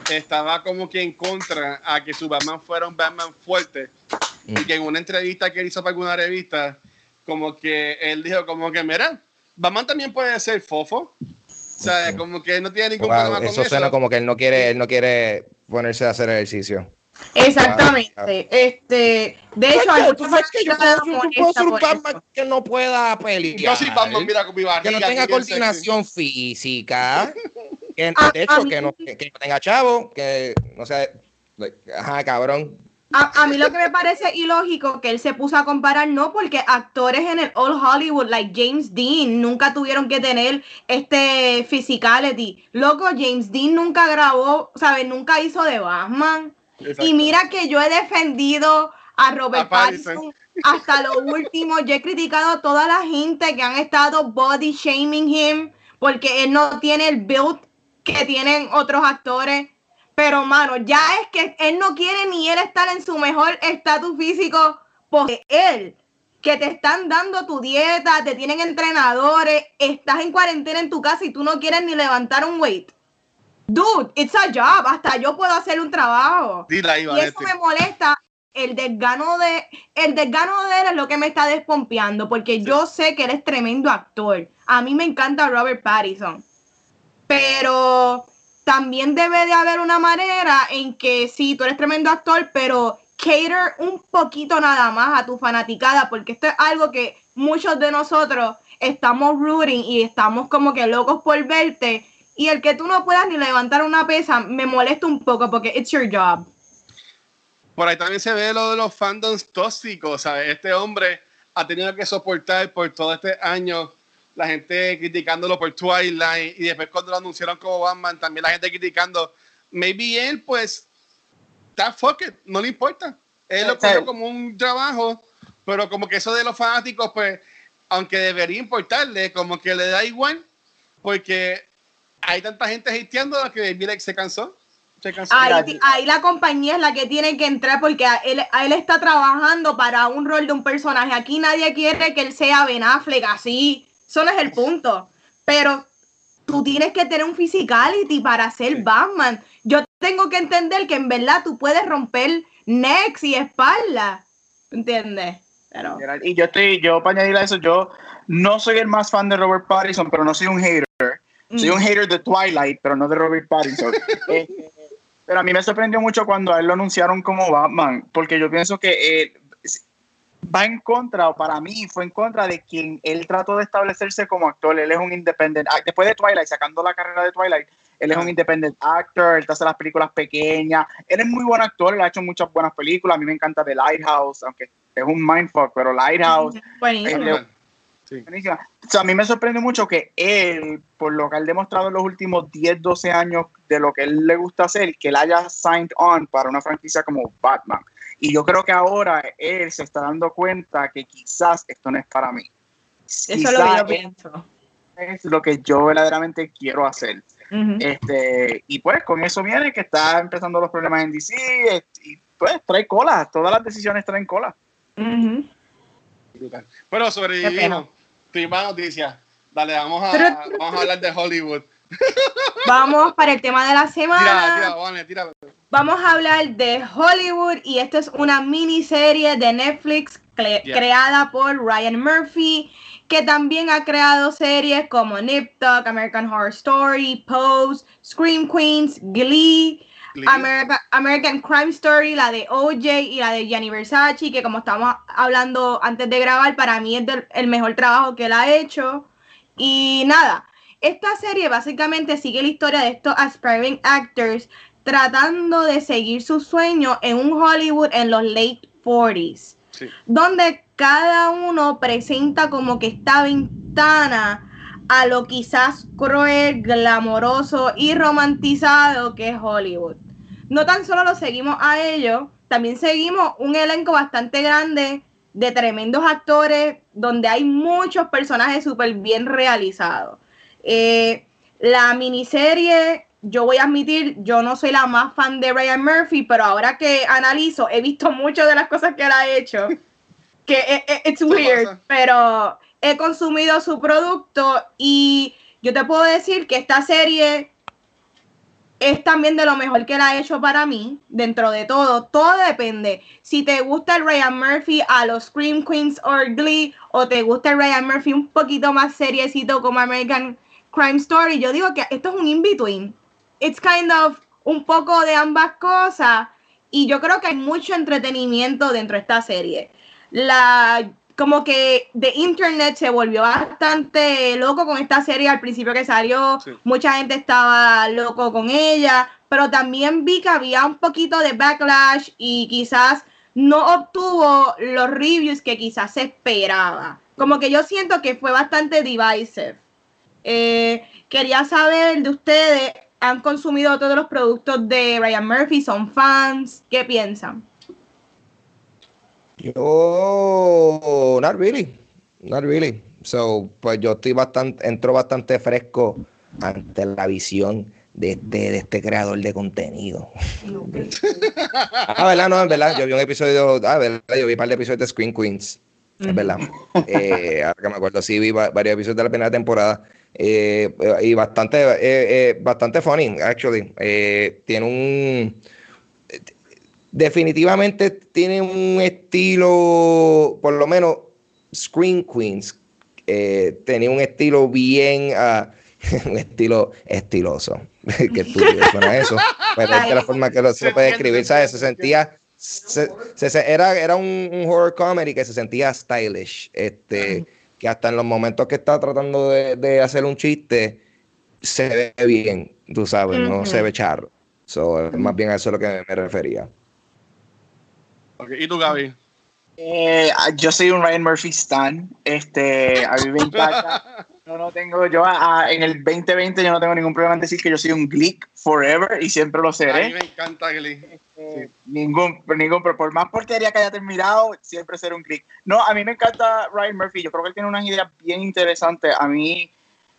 Speaker 3: estaba como que en contra a que su Batman fuera un Batman fuerte y que en una entrevista que él hizo para alguna revista como que él dijo como que, mira, Batman también puede ser fofo. O sea, como que no tiene ningún problema
Speaker 1: eso. Eso suena como que él no quiere, él no quiere ponerse a hacer ejercicio.
Speaker 2: Exactamente. este, de hecho, hay
Speaker 1: tú sabes que yo puedo, ser un Batman que no pueda pelear.
Speaker 3: Yo soy Batman, mira con mi barriga.
Speaker 1: Que no tenga coordinación física. <laughs> que, de hecho, que no, que, no tenga chavo, que no sea, ajá, cabrón.
Speaker 2: A, mí lo que me parece ilógico que él se puso a comparar, no porque actores en el Old Hollywood, like James Dean, nunca tuvieron que tener este physicality. Loco, James Dean nunca grabó, ¿sabes? Nunca hizo de Batman. Y mira que yo he defendido a Robert Pattinson hasta lo último. Yo he criticado a toda la gente que han estado body shaming him porque él no tiene el build que tienen otros actores. Pero, mano, ya es que él no quiere ni él estar en su mejor estatus físico porque él, que te están dando tu dieta, te tienen entrenadores, estás en cuarentena en tu casa y tú no quieres ni levantar un weight. Dude, it's a job. Hasta yo puedo hacer un trabajo. y eso me molesta. El desgano de el desgano de él es lo que me está despompeando porque yo sé que él es tremendo actor. A mí me encanta Robert Pattinson. Pero también debe de haber una manera en que sí, tú eres tremendo actor, pero cater un poquito nada más a tu fanaticada, porque esto es algo que muchos de nosotros estamos rooting y estamos como que locos por verte. Y el que tú no puedas ni levantar una pesa me molesta un poco porque it's your job.
Speaker 3: Por ahí también se ve lo de los fandoms tóxicos, ¿sabes? Este hombre ha tenido que soportar por todo este año la gente criticándolo por Twilight y después cuando lo anunciaron como Batman, también la gente criticando. Maybe él, pues, está fuck it, no le importa. Él lo cogió como un trabajo, pero como que eso de los fanáticos, pues, aunque debería importarle, como que le da igual, porque hay tanta gente hateando que mira se cansó. Se cansó.
Speaker 2: Ahí, ahí, la compañía es la que tiene que entrar porque él, él está trabajando para un rol de un personaje. Aquí nadie quiere que él sea Ben Affleck así eso no es el punto. Pero tú tienes que tener un physicality para ser Batman. Yo tengo que entender que en verdad tú puedes romper necks y espalda. ¿Entiendes?
Speaker 4: Pero... Y yo estoy, yo para añadir a eso, yo no soy el más fan de Robert Pattinson, pero no soy un hater. Soy un mm. hater de Twilight, pero no de Robert Pattinson. <laughs> Eh, pero a mí me sorprendió mucho cuando a él lo anunciaron como Batman, porque yo pienso que eh, va en contra, o para mí fue en contra de quien él trató de establecerse como actor. Él es un independent, después de Twilight, sacando la carrera de Twilight, él es un independent actor, él te hace las películas pequeñas, él es muy buen actor, él ha hecho muchas buenas películas, a mí me encanta The Lighthouse, aunque es un mindfuck, pero Lighthouse. Buenísimo. Sí. O sea, a mí me sorprende mucho que él, por lo que ha demostrado en los últimos 10, 12 años de lo que él le gusta hacer, que él haya signed on para una franquicia como Batman. Y yo creo que ahora él se está dando cuenta que quizás esto no es para mí.
Speaker 2: Eso es lo que yo pienso.
Speaker 4: Es lo que yo verdaderamente quiero hacer. este, y pues con eso viene que está empezando los problemas en DC y pues trae cola, todas las decisiones traen cola.
Speaker 3: Bueno, sobrevivimos. Prima noticia. Dale, vamos a, vamos a hablar de Hollywood.
Speaker 2: Vamos para el tema de la <laughs> semana. Vamos a hablar de Hollywood y esta es una miniserie de Netflix creada por Ryan Murphy, que también ha creado series como Nip Tuck, American Horror Story, Pose, Scream Queens, Glee, American Crime Story, la de OJ y la de Gianni Versace, que como estamos hablando antes de grabar, para mí es el mejor trabajo que él ha hecho. Y nada, esta serie básicamente sigue la historia de estos aspiring actors tratando de seguir su sueño en un Hollywood en los late 40s, donde cada uno presenta como que esta ventana a lo quizás cruel, glamoroso y romantizado que es Hollywood. No tan solo lo seguimos a ellos, también seguimos un elenco bastante grande de tremendos actores, donde hay muchos personajes súper bien realizados. Eh, la miniserie, yo voy a admitir, yo no soy la más fan de Ryan Murphy, pero ahora que analizo, he visto muchas de las cosas que él ha hecho, que e, e, it's weird, pero he consumido su producto y yo te puedo decir que esta serie es también de lo mejor que él ha hecho para mí, dentro de todo. Todo depende. Si te gusta el Ryan Murphy a los Scream Queens o Glee, o te gusta el Ryan Murphy un poquito más seriecito como American Crime Story, yo digo que esto es un in-between. It's kind of un poco de ambas cosas. Y yo creo que hay mucho entretenimiento dentro de esta serie. La, como que de internet se volvió bastante loco con esta serie al principio que salió. Mucha gente estaba loco con ella. pero también vi que había un poquito de backlash y quizás no obtuvo los reviews que quizás se esperaba. Como que yo siento que fue bastante divisive. Eh, quería saber de ustedes, ¿han consumido todos los productos de Ryan Murphy? ¿Son fans? ¿Qué piensan?
Speaker 1: Yo, not really, not really. So, pues yo estoy bastante, entro bastante fresco ante la visión de este, de este creador de contenido. <laughs> ah, ¿verdad? No, en verdad. Yo vi un episodio, ah, ¿verdad? Yo vi un par de episodios de Screen Queens. Es verdad. Eh, ahora que me acuerdo, sí, vi varios episodios de la primera temporada. Eh, y bastante, eh, bastante funny, actually. tiene un. Definitivamente tiene un estilo, por lo menos, Screen Queens. tenía un estilo bien. Uh, <laughs> un estilo estiloso. <laughs> que tú suena eso. Pero es la forma que lo, se puede escribir, ¿sabes? Se sentía. Se, era era un, horror comedy que se sentía stylish. Este, que hasta en los momentos que está tratando de, hacer un chiste, se ve bien, tú sabes, no se ve charro. So, más bien a eso es lo que me, refería.
Speaker 3: ¿Y tú, Gaby?
Speaker 4: Eh, yo soy un Ryan Murphy stan. Este, a mí me encanta. <laughs> Yo no tengo, yo en el 2020 yo no tengo ningún problema en decir que yo soy un Glick forever y siempre lo seré.
Speaker 3: A mí me encanta Glick.
Speaker 4: Este, ningún, ningún, por más porquería que haya terminado, siempre seré un Glick. No, a mí me encanta Ryan Murphy. Yo creo que él tiene unas ideas bien interesantes. A mí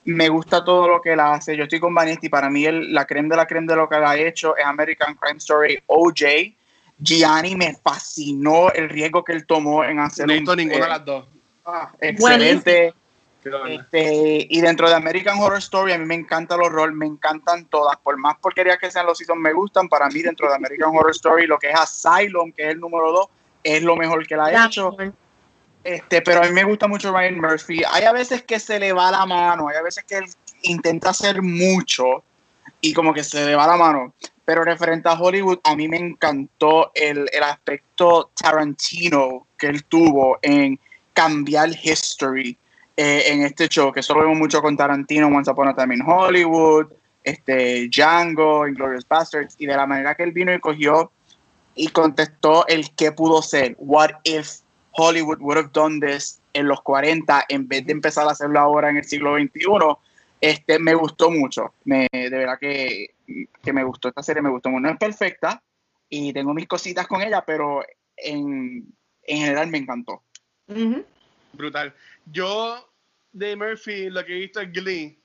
Speaker 4: me gusta todo lo que él hace. Yo estoy con Vanetti. Para mí, el, la creme de la creme de lo que él ha hecho es American Crime Story OJ. Gianni me fascinó el riesgo que él tomó en hacer.
Speaker 3: No he visto ninguna de eh, las dos.
Speaker 4: Ah, excelente. Este, y dentro de American Horror Story, a mí me encantan los roles, me encantan todas. Por más porquería que sean los seasons, me gustan. Para mí, dentro de American Horror Story, lo que es Asylum, que es el número 2, es lo mejor que la ha hecho. Este, pero a mí me gusta mucho Ryan Murphy. Hay a veces que se le va la mano, hay a veces que él intenta hacer mucho y como que se le va la mano. Pero referente a Hollywood, a mí me encantó el, el aspecto Tarantino que él tuvo en cambiar history eh, en este show, que solo vemos mucho con Tarantino, Once Upon a Time in Hollywood, este, Django, Inglorious Bastards, y de la manera que él vino y cogió y contestó el qué pudo ser, what if Hollywood would have done this en los 40 en vez de empezar a hacerlo ahora en el siglo XXI, este, me gustó mucho, me, de verdad que, que me gustó esta serie, me gustó mucho, no es perfecta y tengo mis cositas con ella, pero en, en general me encantó.
Speaker 3: Brutal. Yo de Murphy lo que he visto es Glee,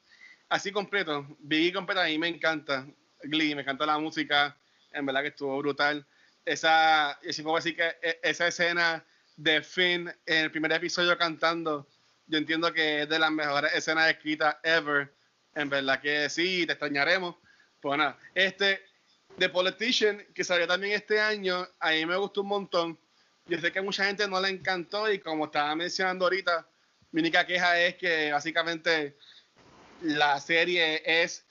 Speaker 3: así completo. Vi completo, a mí me encanta Glee, me encanta la música, en verdad que estuvo brutal. Esa, y si puedo decir que e, esa escena de Finn en el primer episodio cantando, yo entiendo que es de las mejores escenas escritas ever. En verdad que sí, te extrañaremos. Pues nada, este, The Politician, que salió también este año, a mí me gustó un montón. Yo sé que a mucha gente no le encantó y como estaba mencionando ahorita, mi única queja es que básicamente la serie es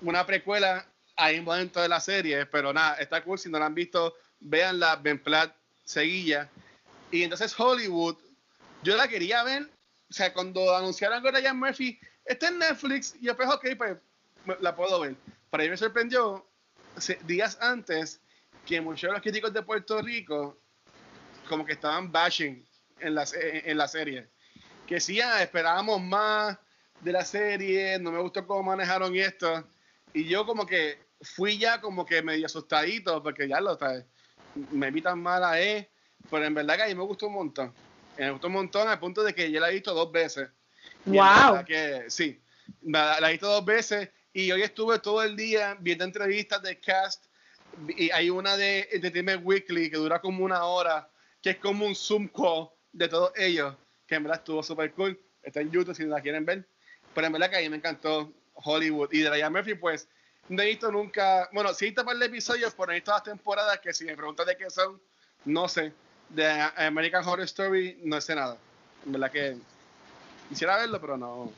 Speaker 3: una precuela ahí un momento de la serie, pero nada, está cool. Si no la han visto, véanla, Ben Platt, seguilla. Y entonces Hollywood, yo la quería ver, o sea, cuando anunciaron que Ryan Murphy está en Netflix, yo pues, ok, pues la puedo ver. Para mí me sorprendió días antes que muchos de los críticos de Puerto Rico como que estaban bashing en la, en la serie que sí, ah, esperábamos más de la serie, no me gustó cómo manejaron esto. Y yo como que fui ya como que medio asustadito, porque ya lo sabes, me vi tan mal a él, pero en verdad que a mí me gustó un montón. Me gustó un montón al punto de que yo la he visto dos veces.
Speaker 2: Wow.
Speaker 3: Que, sí, la, la he visto dos veces y hoy estuve todo el día viendo entrevistas de cast y hay una de Entertainment Weekly que dura como una hora, que es como un Zoom call de todos ellos que en verdad estuvo súper cool. Está en YouTube si la quieren ver. Pero en verdad que a mí me encantó Hollywood. Y de Ryan Murphy, pues, no he visto nunca. Bueno, sí he visto par de episodios, pero he visto las temporadas que si me preguntas de qué son, no sé. De American Horror Story, no sé nada. En verdad que quisiera verlo, pero no.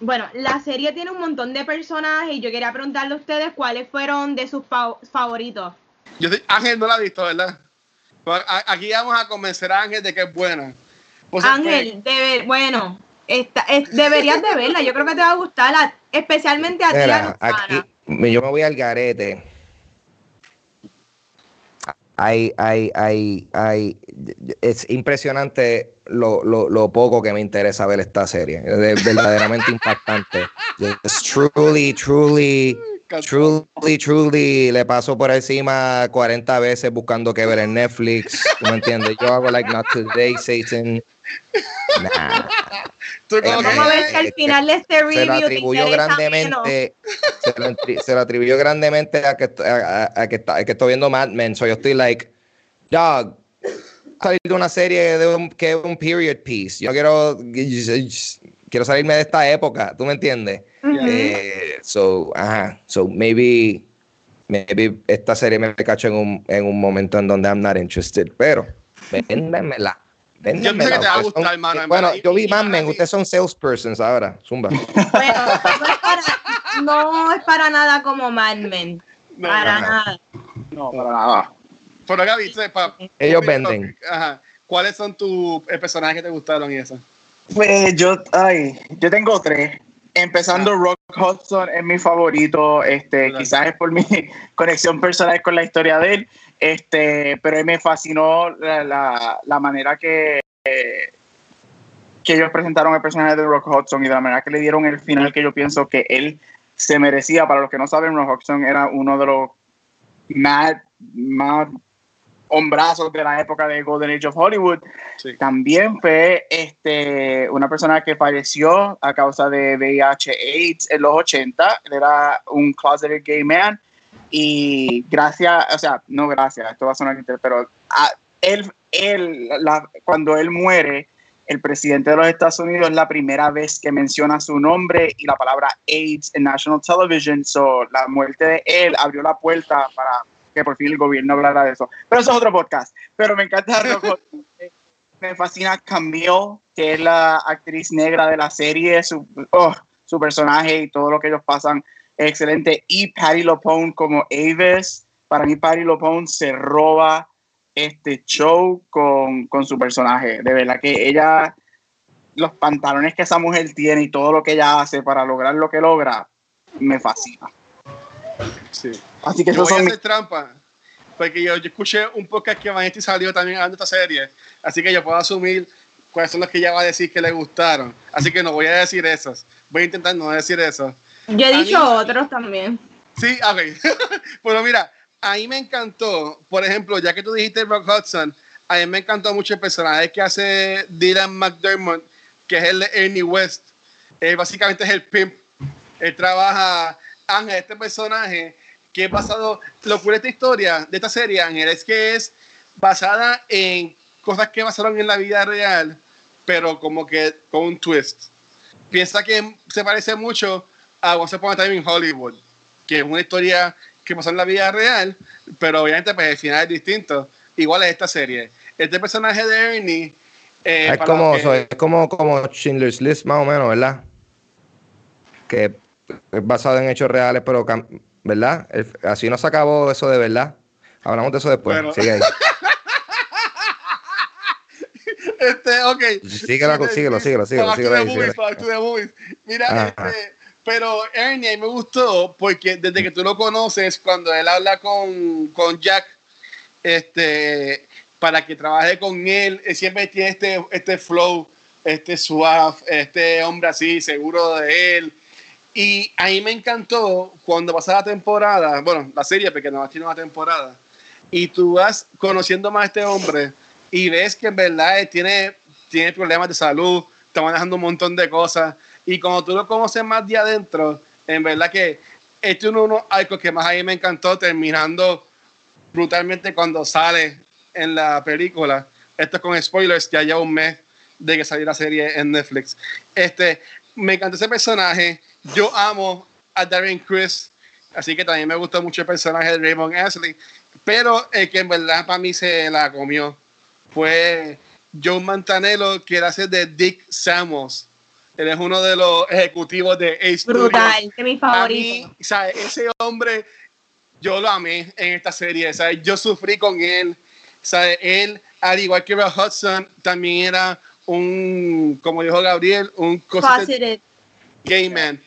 Speaker 2: Bueno, la serie tiene un montón de personajes y yo quería preguntarle a ustedes cuáles fueron de sus favoritos.
Speaker 3: Yo Ángel no la ha visto, ¿verdad? Aquí vamos a convencer a Ángel de que es buena.
Speaker 2: Ángel, bueno, esta, deberías de verla, yo creo que te va a gustar, especialmente a ti,
Speaker 1: yo me voy al garete. Hay, hay, hay, hay, es impresionante lo, lo, lo, poco que me interesa ver esta serie. Es verdaderamente impactante. <laughs> Es truly, truly, truly, truly, le paso por encima 40 veces buscando que ver en Netflix. ¿Tú me entiendes? Yo hago like not today, Satan.
Speaker 2: Nah. Vamos a ver si al final de este review
Speaker 1: se lo atribuyó grandemente se lo, se lo, atribuyó grandemente a que, a, a, que, que estoy viendo Mad Men so yo estoy like dog salir de una serie de un, que es un period piece yo quiero quiero salirme de esta época tú me entiendes uh -huh. eh, so ajá so maybe maybe esta serie me cacho en un, en un momento en donde I'm not interested pero véndemela <laughs>
Speaker 3: yo pensé que te va a gustar, hermano.
Speaker 1: Bueno, yo vi Mad Men, ustedes son salespersons ahora, Zumba. <laughs>
Speaker 2: Bueno, no es para, no es para nada como Mad Men. No, para nada.
Speaker 4: No, para nada.
Speaker 3: Pero Gaby, para,
Speaker 1: ellos venden.
Speaker 3: Ajá. ¿Cuáles son tus personajes que te gustaron y eso?
Speaker 4: Pues yo, ay, yo tengo tres. Empezando, ah. Rock Hudson es mi favorito. Este, claro. quizás es por mi <laughs> conexión personal con la historia de él. Este, pero me fascinó la, la, la manera que, eh, que ellos presentaron el personaje de Rock Hudson y de la manera que le dieron el final que yo pienso que él se merecía. Para los que no saben, Rock Hudson era uno de los más, más hombrazos de la época de Golden Age of Hollywood. Sí. También fue este, una persona que falleció a causa de VIH-AIDS en los 80. Él era un closeted gay man y gracias, o sea, no gracias, esto va a sonar, pero a, él, él la, cuando él muere, el presidente de los Estados Unidos es la primera vez que menciona su nombre y la palabra AIDS en National Television. So, la muerte de él abrió la puerta para que por fin el gobierno hablara de eso. Pero eso es otro podcast. Pero me encanta. <laughs> me fascina Camille, que es la actriz negra de la serie, su, oh, su personaje y todo lo que ellos pasan excelente. Y Patty Lopone como Avis. Para mí, Patty Lopone se roba este show con, con, su personaje. De verdad que ella, los pantalones que esa mujer tiene y todo lo que ella hace para lograr lo que logra, me fascina.
Speaker 3: Sí. Así que eso son mi... trampa. Porque yo, yo, escuché un podcast que Vanetti salió también hablando de esta serie. Así que yo puedo asumir cuáles son los que ella va a decir que le gustaron. Así que no voy a decir esos. Voy a intentar no decir eso.
Speaker 2: Yo he dicho mí, otros también.
Speaker 3: Sí, a ver. <laughs> bueno, mira, a mí me encantó, por ejemplo, ya que tú dijiste Rock Hudson, a mí me encantó mucho el personaje que hace Dylan McDermott, que es el de Ernie West. Eh, básicamente es el pimp. Él trabaja, Ángel, este personaje que es basado, lo que esta historia de esta serie, Ángel, es que es basada en cosas que pasaron en la vida real, pero como que con un twist. Piensa que se parece mucho a Once Upon a Time in Hollywood, que es una historia que pasó en la vida real, pero obviamente pues el final es distinto. Igual es esta serie. Este personaje de Ernie...
Speaker 1: Eh, es, como, que... es como, como Schindler's List más o menos, ¿verdad? Que es basado en hechos reales, pero, ¿verdad? Así no se acabó eso de verdad. Hablamos de eso después. Bueno. Sigue ahí. <laughs>
Speaker 3: este, ok.
Speaker 1: Síguelo, síguelo, síguelo, síguelo. síguelo,
Speaker 3: Mira, este pero Ernie me gustó porque desde que tú lo conoces, cuando él habla con, con Jack, este, para que trabaje con él, él siempre tiene este, este flow, este suave, este hombre así, seguro de él. Y a mí me encantó cuando pasa la temporada, bueno, la serie, porque no tiene una temporada, y tú vas conociendo más a este hombre y ves que en verdad tiene, tiene problemas de salud, está manejando un montón de cosas y como tú lo conoces más de adentro, en verdad que este es uno los arcos que más a mí me encantó, terminando brutalmente cuando sale en la película. Esto con spoilers, ya lleva un mes de que salió la serie en Netflix. Este, me encantó ese personaje. Yo amo a Darren Chris, así que también me gustó mucho el personaje de Raymond Ashley. Pero el que en verdad para mí se la comió fue John Mantanello, que era hacer de Dick Samos él es uno de los ejecutivos de Ace
Speaker 2: Brutal, de mi favorito.
Speaker 3: Mí, ese hombre, yo lo amé en esta serie. ¿sabes? Yo sufrí con él. ¿sabes? Él, al igual que Rob Hudson, también era un, como dijo Gabriel, un
Speaker 2: closeted
Speaker 3: gay man.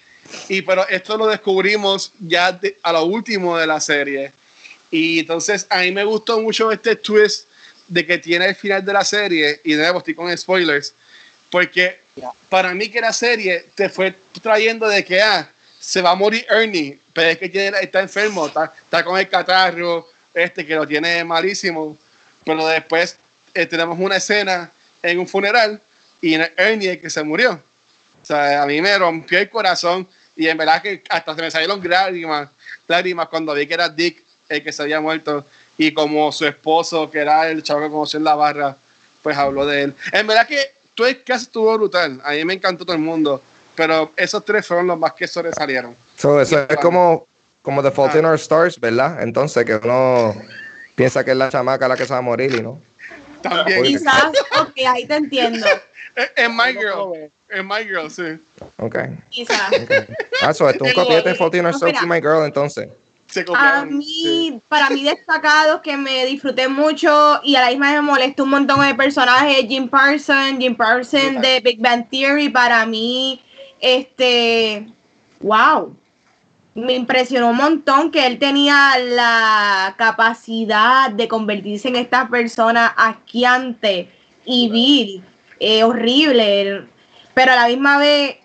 Speaker 3: Y pero esto lo descubrimos ya a lo último de la serie. Y entonces a mí me gustó mucho este twist de que tiene el final de la serie, y de nuevo estoy con spoilers, porque para mí que la serie te fue trayendo de que ah, se va a morir Ernie, pero es que tiene, está enfermo, está, está, con el catarro, este que lo tiene malísimo, pero después eh, tenemos una escena en un funeral y Ernie el que se murió. O sea, a mí me rompió el corazón y en verdad que hasta se me salieron lágrimas, lágrimas cuando vi que era Dick el que se había muerto y como su esposo, que era el chavo que conoció en la barra, pues habló de él. En verdad que todo el caso estuvo brutal. A mí me encantó todo el mundo. Pero esos tres fueron los más que sobresalieron.
Speaker 1: So, eso es como, como The Fault in Our Stars, ¿verdad? Entonces, que uno piensa que es la chamaca la que se va a morir y no.
Speaker 2: También. Quizás, ok, ahí te entiendo.
Speaker 3: Es My Girl. Es My Girl, sí.
Speaker 1: Ok. Quizás. Okay. Ah, so, esto es un copiete de Fault in y My Girl, entonces.
Speaker 2: A mí, para mí destacados que me disfruté mucho y a la misma vez me molestó un montón de personajes, Jim Parsons, Jim Parsons de Big Bang Theory, para mí, este, wow, me impresionó un montón que él tenía la capacidad de convertirse en esta persona asquiante y vil, eh, horrible, pero a la misma vez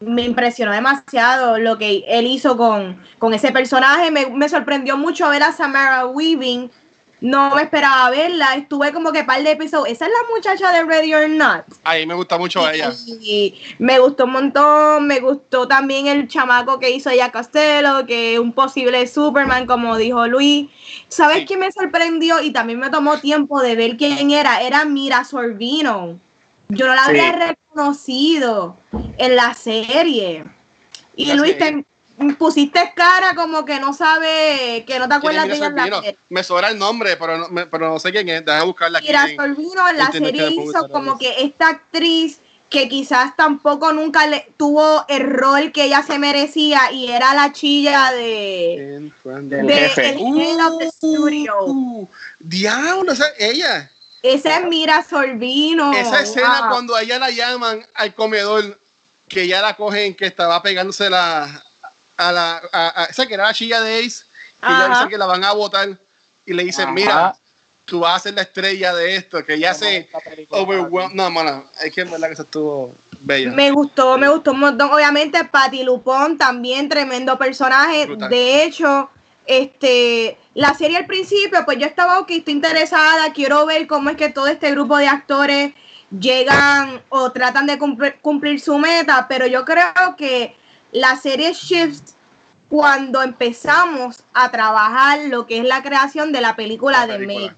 Speaker 2: me impresionó demasiado lo que él hizo con, con ese personaje. Me, me, sorprendió mucho ver a Samara Weaving. No me esperaba verla. Estuve como que par de episodios. Esa es la muchacha de Ready or Not.
Speaker 3: A mí me gusta mucho ella.
Speaker 2: Y me gustó un montón. Me gustó también el chamaco que hizo ella Costello, que es un posible Superman, como dijo Luis. ¿Sabes qué me sorprendió? Y también me tomó tiempo de ver quién era. Era Mira Sorbino. Yo no la había reconocido en la serie. Y Luis, te pusiste cara como que no sabe, que no te acuerdas de ella en la
Speaker 3: serie. Me sobra el nombre, pero no, pero no sé quién es. Deja buscarla aquí.
Speaker 2: Mira, Solvino en la serie hizo como que esta actriz que quizás tampoco nunca le, tuvo el rol que ella se merecía y era la chilla de,
Speaker 3: del jefe. El uh, Diablo, ella.
Speaker 2: Esa es Mira Sorbino.
Speaker 3: Esa escena cuando a ella la llaman al comedor, que ya la cogen, que estaba pegándose la, a la. A, esa que era la chilla de Ace, que ya dice que la van a votar y le dicen: Mira, tú vas a ser la estrella de esto, que ya se. No, mano, es que en verdad que eso estuvo bella.
Speaker 2: Me gustó, me gustó un montón. Obviamente, Patti Lupón también, tremendo personaje. De hecho, este la serie al principio, pues yo estaba, ok, estoy interesada, quiero ver cómo es que todo este grupo de actores llegan o tratan de cumplir, su meta, pero yo creo que la serie Shift, cuando empezamos a trabajar lo que es la creación de la película, de Make,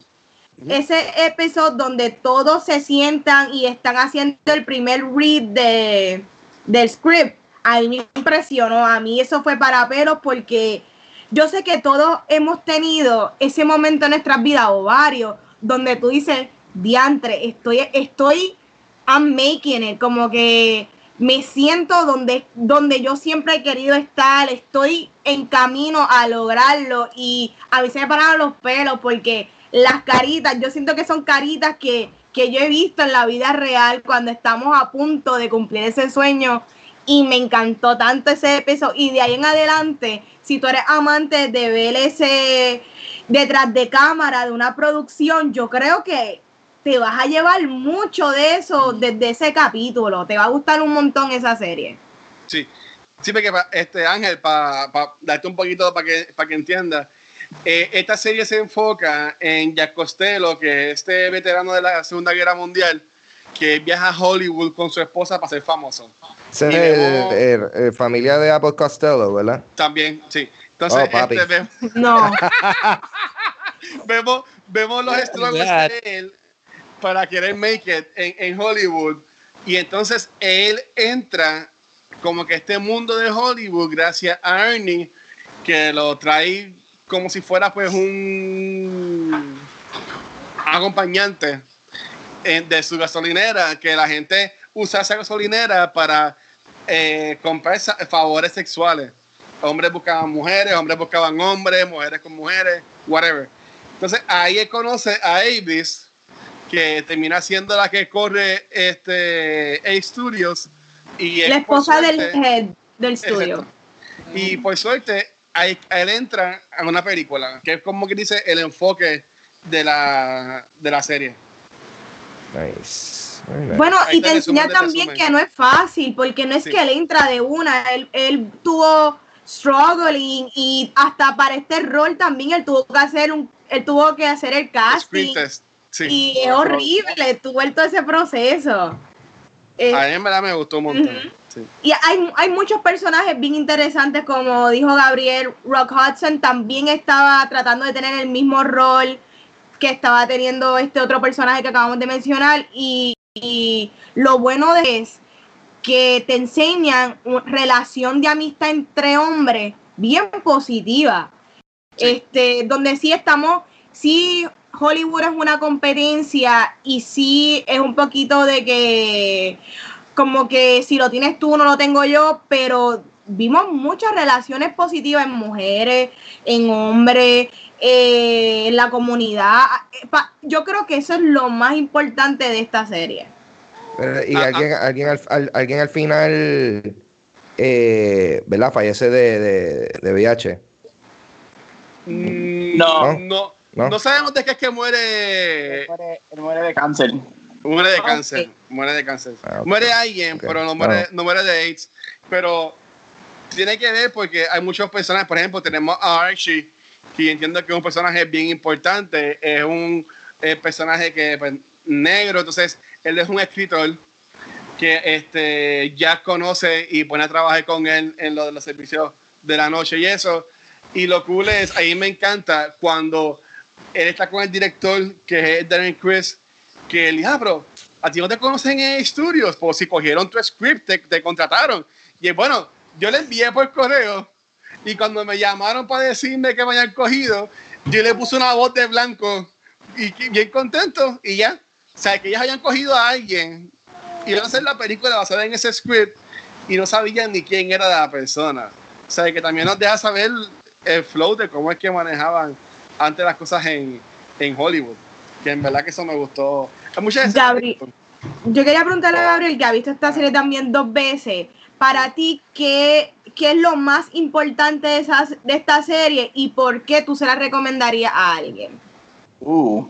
Speaker 2: ese episodio donde todos se sientan y están haciendo el primer read de, del script, a mí me impresionó, a mí eso fue para pelos porque yo sé que todos hemos tenido ese momento en nuestras vidas o varios donde tú dices, diantre, estoy, estoy, I'm making it, como que me siento donde, donde yo siempre he querido estar, estoy en camino a lograrlo y a veces me paran los pelos porque las caritas, yo siento que son caritas que, que yo he visto en la vida real cuando estamos a punto de cumplir ese sueño y me encantó tanto ese episodio y de ahí en adelante si tú eres amante de ver ese detrás de cámara de una producción, yo creo que te vas a llevar mucho de eso desde ese capítulo. Te va a gustar un montón esa serie.
Speaker 3: Sí, sí, porque este Ángel, para darte un poquito para que, para que entiendas, eh, esta serie se enfoca en Jack Costello, que es este veterano de la Segunda Guerra Mundial, que viaja a Hollywood con su esposa para ser famoso.
Speaker 1: Es familia de Apple Costello, ¿verdad?
Speaker 3: También, sí. Entonces, oh, este, vemos,
Speaker 2: no. <laughs>
Speaker 3: vemos, vemos los struggles de él para querer make it en, en, Hollywood. Y entonces él entra como que este mundo de Hollywood gracias a Ernie, que lo trae como si fuera pues un acompañante de su gasolinera, que la gente usa esa gasolinera para eh, comprar favores sexuales. Hombres buscaban mujeres, hombres buscaban hombres, mujeres con mujeres, whatever. Entonces ahí él conoce a Avis, que termina siendo la que corre este A Studios. Y
Speaker 2: la esposa del head. del estudio.
Speaker 3: Y por suerte, ahí, él entra en una película, que es como que dice el enfoque de la, de la serie.
Speaker 1: Nice.
Speaker 2: Bueno, y te enseña también que no es fácil, porque no es que él entra de una, él, él tuvo struggling y hasta para este rol también él tuvo que hacer un, él tuvo que hacer el casting. Y es horrible, tuvo todo ese proceso.
Speaker 3: a mí en verdad me gustó un montón.
Speaker 2: Y hay, hay muchos personajes bien interesantes, como dijo Gabriel, Rock Hudson también estaba tratando de tener el mismo rol que estaba teniendo este otro personaje que acabamos de mencionar. Y, lo bueno de es que te enseñan una relación de amistad entre hombres bien positiva. Este, donde sí estamos, sí Hollywood es una competencia y sí es un poquito de que como que si lo tienes tú no lo tengo yo, pero vimos muchas relaciones positivas en mujeres, en hombres, eh, en la comunidad. Yo creo que eso es lo más importante de esta serie.
Speaker 1: y ah, alguien, ah. alguien, al, alguien al final, eh, ¿verdad? Fallece de, de, de VIH.
Speaker 3: Mm, no, no, no, sabemos de qué es que muere.
Speaker 4: Él muere, de cáncer.
Speaker 3: Muere de cáncer, muere de cáncer. Ah, muere alguien, pero no muere, no muere de AIDS. Pero tiene que ver porque hay muchos personajes, por ejemplo, tenemos a Archie, que entiendo que es un personaje bien importante, es un personaje que pues, negro, entonces él es un escritor que este, ya conoce y pone a trabajar con él en lo de los servicios de la noche y eso. Y lo cool es, ahí me encanta cuando él está con el director, que es Darren Chris, que él dice, ah, pero a ti no te conocen en estudios, pues si cogieron tu script, te, te contrataron. Y bueno, yo le envié por correo y cuando me llamaron para decirme que me habían cogido, yo le puse una voz de blanco y bien contento y ya. O sea, que ellos habían cogido a alguien y iban a hacer la película basada en ese script y no sabían ni quién era la persona. O sea, que también nos deja saber el flow de cómo es que manejaban antes las cosas en, en Hollywood. Que en verdad que eso me gustó. Muchas
Speaker 2: Gabriel, yo quería preguntarle a Gabriel, que ha visto esta serie también dos veces para ti, ¿qué, ¿qué, es lo más importante de, de esta serie y por qué tú se la recomendarías a alguien?
Speaker 4: Uh,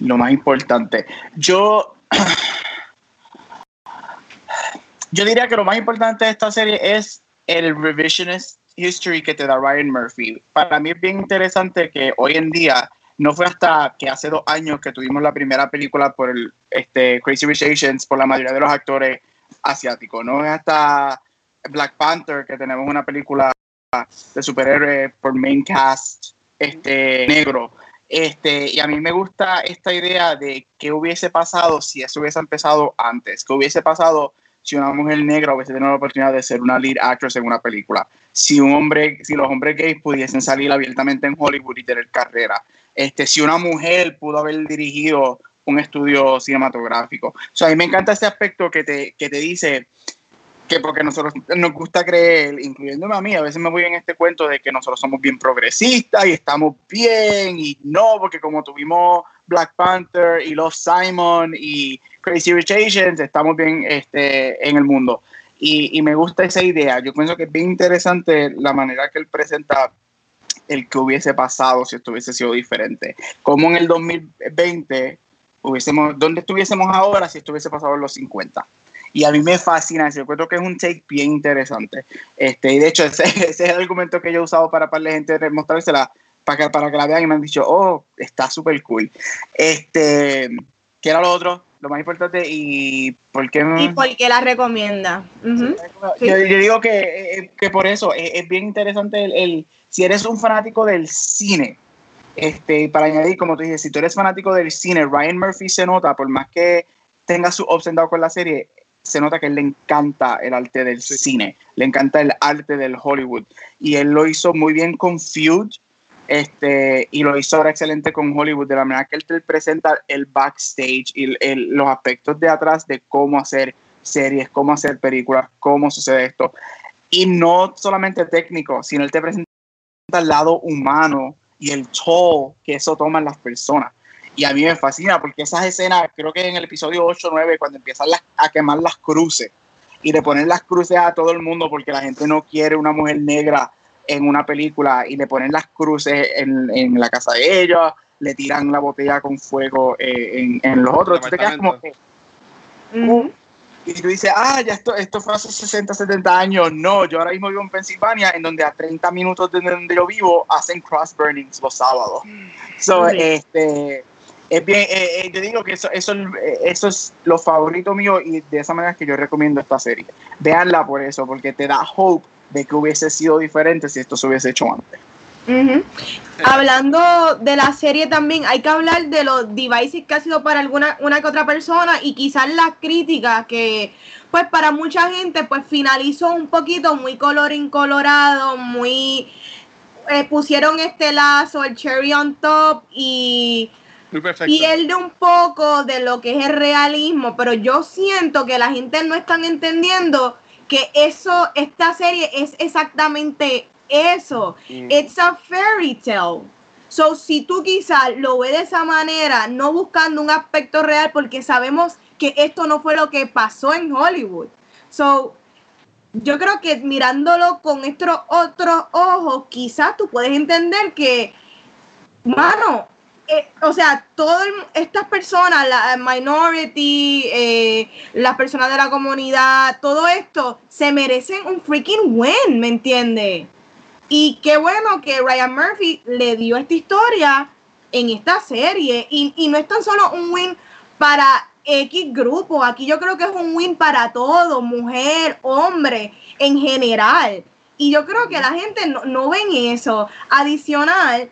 Speaker 4: lo más importante. Yo, <clears throat> yo diría que lo más importante de esta serie es el revisionist history que te da Ryan Murphy. Para mí es bien interesante que hoy en día no fue hasta que hace dos años que tuvimos la primera película por el este, Crazy Rich Asians, por la mayoría de los actes asiático, no es hasta Black Panther que tenemos una película de superhéroes por main cast este negro. Este, y a mí me gusta esta idea de qué hubiese pasado si eso hubiese empezado antes, qué hubiese pasado si una mujer negra hubiese tenido la oportunidad de ser una lead actress en una película, si un hombre, si los hombres gays pudiesen salir abiertamente en Hollywood y tener carrera, este, si una mujer pudo haber dirigido un estudio cinematográfico. A mí me encanta ese aspecto que te, que te dice que porque nosotros nos gusta creer, incluyéndome a mí, a veces me voy en este cuento de que nosotros somos bien progresistas y estamos bien y no, porque como tuvimos Black Panther y Love Simon y Crazy Rich Asians, estamos bien este, en el mundo. Y, y me gusta esa idea. Yo pienso que es bien interesante la manera que él presenta el que hubiese pasado si esto hubiese sido diferente. Como en el 2020 hubiésemos, ¿dónde estuviésemos ahora si esto hubiese pasado en los 50? Y a mí me fascina yo creo que es un take bien interesante. Este, y de hecho, <laughs> ese, es el argumento que yo he usado para para la gente mostrársela, para que, para que la vean y me han dicho, oh, está súper cool. Este, ¿Qué era lo otro? Lo más importante y por qué...
Speaker 2: Y por qué la recomienda.
Speaker 4: yo, digo que, eh, que por eso es, bien interesante el, el, si eres un fanático del cine, este, para añadir, como te dije, si tú eres fanático del cine, Ryan Murphy se nota, por más que tenga su obsesión con la serie, se nota que él le encanta el arte del cine, le encanta el arte del Hollywood. Y él lo hizo muy bien con Feud, este, y lo hizo ahora excelente con Hollywood, de la manera que él te presenta el backstage y los aspectos de atrás de cómo hacer series, cómo hacer películas, cómo sucede esto. Y no solamente técnico, sino él te presenta el lado humano y el show que eso toma en las personas. Y a mí me fascina porque esas escenas, creo que en el episodio 8 o 9, cuando empiezan a quemar las cruces, y le ponen las cruces a todo el mundo porque la gente no quiere una mujer negra en una película y le ponen las cruces en, en la casa de ella, le tiran la botella con fuego eh, en, los otros. Tú te quedas como que. Y tú dices, ah, ya esto, esto fue hace 60, 70 años. No, yo ahora mismo vivo en Pensilvania, en donde a 30 minutos de donde yo vivo hacen cross burnings los sábados. So, este, es bien, eh, eh, yo digo que eso, eso, eso es lo favorito mío y de esa manera es que yo recomiendo esta serie. Veanla por eso, porque te da hope de que hubiese sido diferente si esto se hubiese hecho antes.
Speaker 2: Hablando de la serie también, hay que hablar de los devices que ha sido para alguna una que otra persona y quizás las críticas que, pues para mucha gente, pues finalizó un poquito muy color incolorado, muy... Eh, pusieron este lazo, el cherry on top y pierde un poco de lo que es el realismo, pero yo siento que la gente no están entendiendo que eso, esta serie es exactamente eso. Mm. It's a fairy tale. So, si tú quizás lo ves de esa manera, no buscando un aspecto real, porque sabemos que esto no fue lo que pasó en Hollywood. So, yo creo que mirándolo con estos otros ojos, quizás tú puedes entender que, mano, o sea, todas estas personas, la minority, eh, las personas de la comunidad, todo esto, se merecen un freaking win, ¿me entiendes? Y qué bueno que Ryan Murphy le dio esta historia en esta serie. Y, no es tan solo un win para X grupo. Aquí yo creo que es un win para todo, mujer, hombre, en general. Y yo creo que la gente no, no ven eso. Adicional,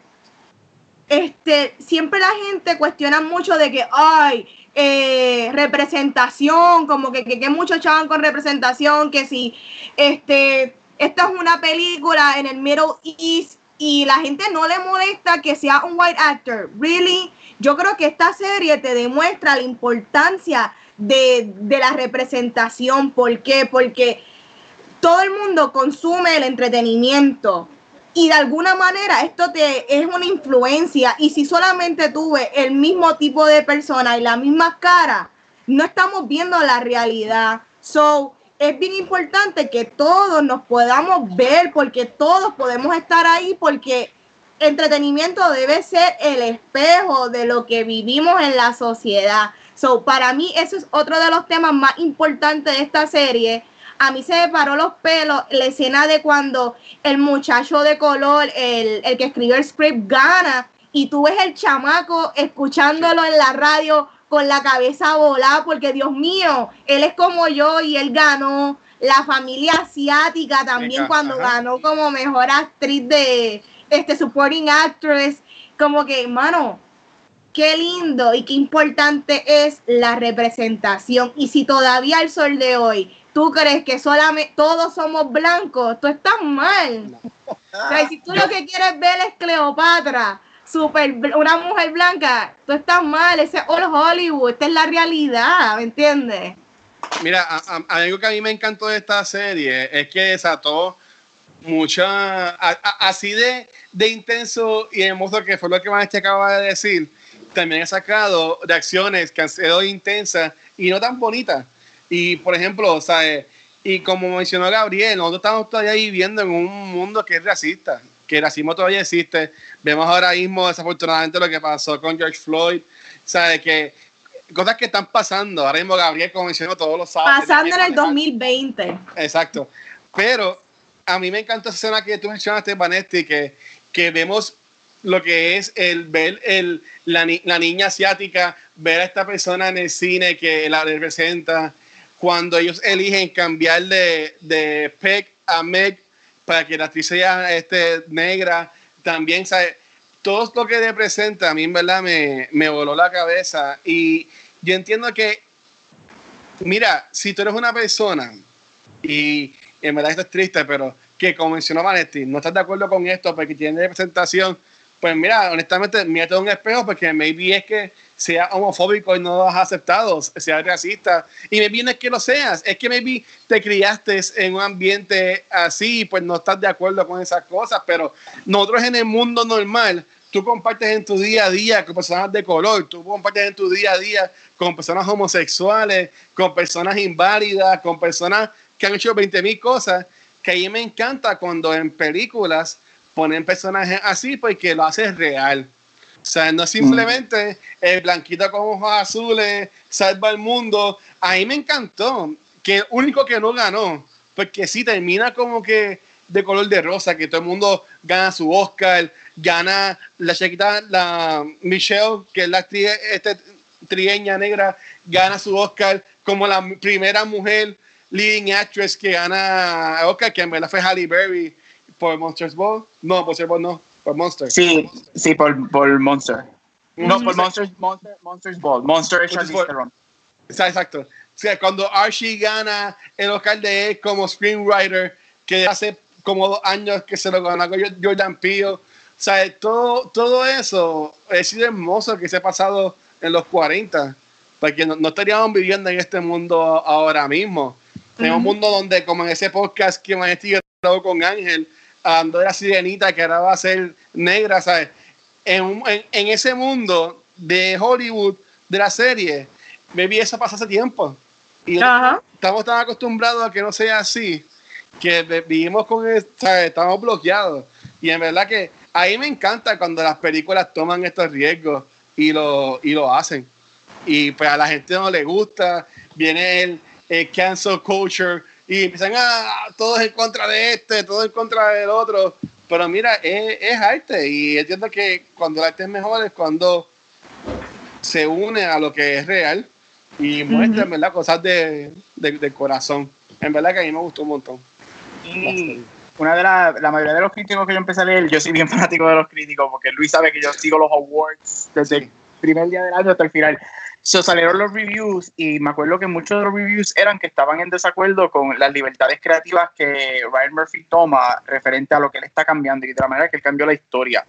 Speaker 2: este, siempre la gente cuestiona mucho de que, ay, eh, representación, como que, que, que muchos chavan con representación, que si, este, esta es una película en el Middle East y la gente no le molesta que sea un white actor. Really, yo creo que esta serie te demuestra la importancia de, la representación. ¿Por qué? Porque todo el mundo consume el entretenimiento y de alguna manera esto te es una influencia y si solamente tuve el mismo tipo de persona y la misma cara, no estamos viendo la realidad. So, es bien importante que todos nos podamos ver, porque todos podemos estar ahí, porque entretenimiento debe ser el espejo de lo que vivimos en la sociedad. So, para mí, eso es otro de los temas más importantes de esta serie. A mí se me paró los pelos la escena de cuando el muchacho de color, el, el que escribió el script, gana y tú ves el chamaco escuchándolo en la radio con la cabeza volada, porque Dios mío, él es como yo y él ganó. La familia asiática también cuando ganó como mejor actriz de este supporting actress, como que, mano, qué lindo y qué importante es la representación. Y si todavía el sol de hoy tú crees que solamente todos somos blancos, tú estás mal. O sea, si tú lo que quieres ver es Cleopatra, super, una mujer blanca, tú estás mal, ese es all Hollywood, esta es la realidad, ¿me entiendes?
Speaker 3: Mira, algo que a mí me encantó de esta serie es que desató mucha, así de, de intenso y hermoso que fue lo que Vanessa acaba de decir, también ha sacado reacciones que han sido intensas y no tan bonitas. Y por ejemplo, ¿sabes? Y como mencionó Gabriel, nosotros estamos todavía viviendo en un mundo que es racista que el racismo todavía existe. Vemos ahora mismo, desafortunadamente, lo que pasó con George Floyd. ¿Sabes? Que cosas que están pasando. Ahora mismo Gabriel, como mencionó, todos los sábados.
Speaker 2: Pasando en el 2020.
Speaker 3: Exacto. Pero a mí me encanta esa escena que tú mencionaste, Vanetti, que, que vemos lo que es el ver el, la, la, niña asiática, ver a esta persona en el cine que la representa, cuando ellos eligen cambiar de, de Peck a Meg para que la actriz sea este, negra, también, ¿sabes? Todo lo que representa a mí, en verdad, me, me voló la cabeza. Y yo entiendo que, mira, si tú eres una persona, y en verdad esto es triste, pero que como mencionó Vanetti, no estás de acuerdo con esto porque tiene representación, pues mira, honestamente, mírate un espejo porque maybe es que sea homofóbico y no lo has aceptado, sea racista. Y maybe no es que lo seas, es que maybe te criaste en un ambiente así, pues no estás de acuerdo con esas cosas, pero nosotros en el mundo normal tú compartes en tu día a día con personas de color, tú compartes en tu día a día con personas homosexuales, con personas inválidas, con personas que han hecho 20 mil cosas, que a mí me encanta cuando en películas ponen personajes así porque lo hace real. O sea, no simplemente el blanquito con ojos azules salva el mundo. A mí me encantó que el único que no ganó, porque sí termina como que de color de rosa, que todo el mundo gana su Oscar, gana la chiquita, la Michelle, que es la actriz este, trieña negra, gana su Oscar como la primera mujer leading actress que gana Oscar, que en verdad fue Halle Berry por Monsters Ball. No, por Ball no, por Monsters.
Speaker 4: Sí, sí, por, por Monster. No, por Monsters, Monster, Monsters Ball. Monster es
Speaker 3: Exacto. O sea, cuando Archie gana el Oscar de él como screenwriter, que hace como dos años que se lo ganó Jordan Peele. O sea, todo, todo eso ha sido hermoso que se ha pasado en los 40, porque no, no estaríamos viviendo en este mundo ahora mismo. En un mundo donde, como en ese podcast que Maestri grabó con Ángel, hablando de la sirenita que ahora va a ser negra, ¿sabes? En, en, ese mundo de Hollywood, de la serie, vi eso pasar hace tiempo. Y estamos tan acostumbrados a que no sea así, que vivimos con, ¿sabes? estamos bloqueados. Y en verdad que a mí me encanta cuando las películas toman estos riesgos y lo, y lo hacen. Y pues a la gente no le gusta, viene el, el cancel culture y empiezan a todos en contra de este, todos en contra del otro. Pero mira, es, es, arte y entiendo que cuando el arte es mejor es cuando se une a lo que es real y muestra, ¿verdad? Cosas de, de, corazón. En verdad que a mí me gustó un montón.
Speaker 4: Y una de la, la mayoría de los críticos que yo empecé a leer, yo soy bien <laughs> fanático de los críticos porque Luis sabe que yo sigo los awards desde el primer día del año hasta el final. So, salieron los reviews y me acuerdo que muchos de los reviews eran que estaban en desacuerdo con las libertades creativas que Ryan Murphy toma referente a lo que él está cambiando y de la manera que él cambió la historia.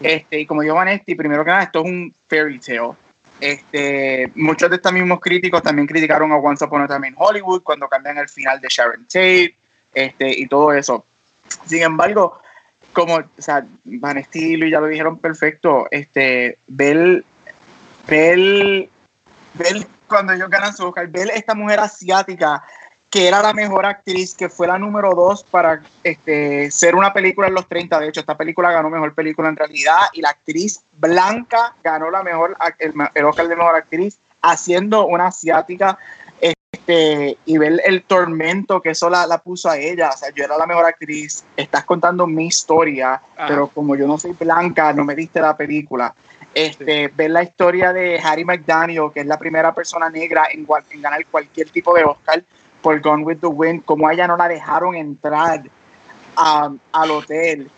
Speaker 4: Este, y como dijo Vanetti, primero que nada, esto es un fairy tale. Este, muchos de estos mismos críticos también criticaron a Once Upon a Time in Hollywood cuando cambian el final de Sharon Tate este, y todo eso. Sin embargo, como o sea, Vanesti y ya lo dijeron perfecto, este, Bell, Bell ver cuando ellos ganan su Oscar, ver esta mujer asiática que era la mejor actriz, que fue la número dos para este, ser una película en los 30. De hecho, esta película ganó mejor película en realidad y la actriz blanca ganó la mejor, el, Oscar de mejor actriz haciendo una asiática. Este, y ver el tormento que eso la, la, puso a ella. O sea, yo era la mejor actriz, estás contando mi historia, pero como yo no soy blanca, no me diste la película. Este, ver la historia de Harry McDaniel, que es la primera persona negra en, ganar cualquier tipo de Oscar por Gone with the Wind, como a ella no la dejaron entrar al hotel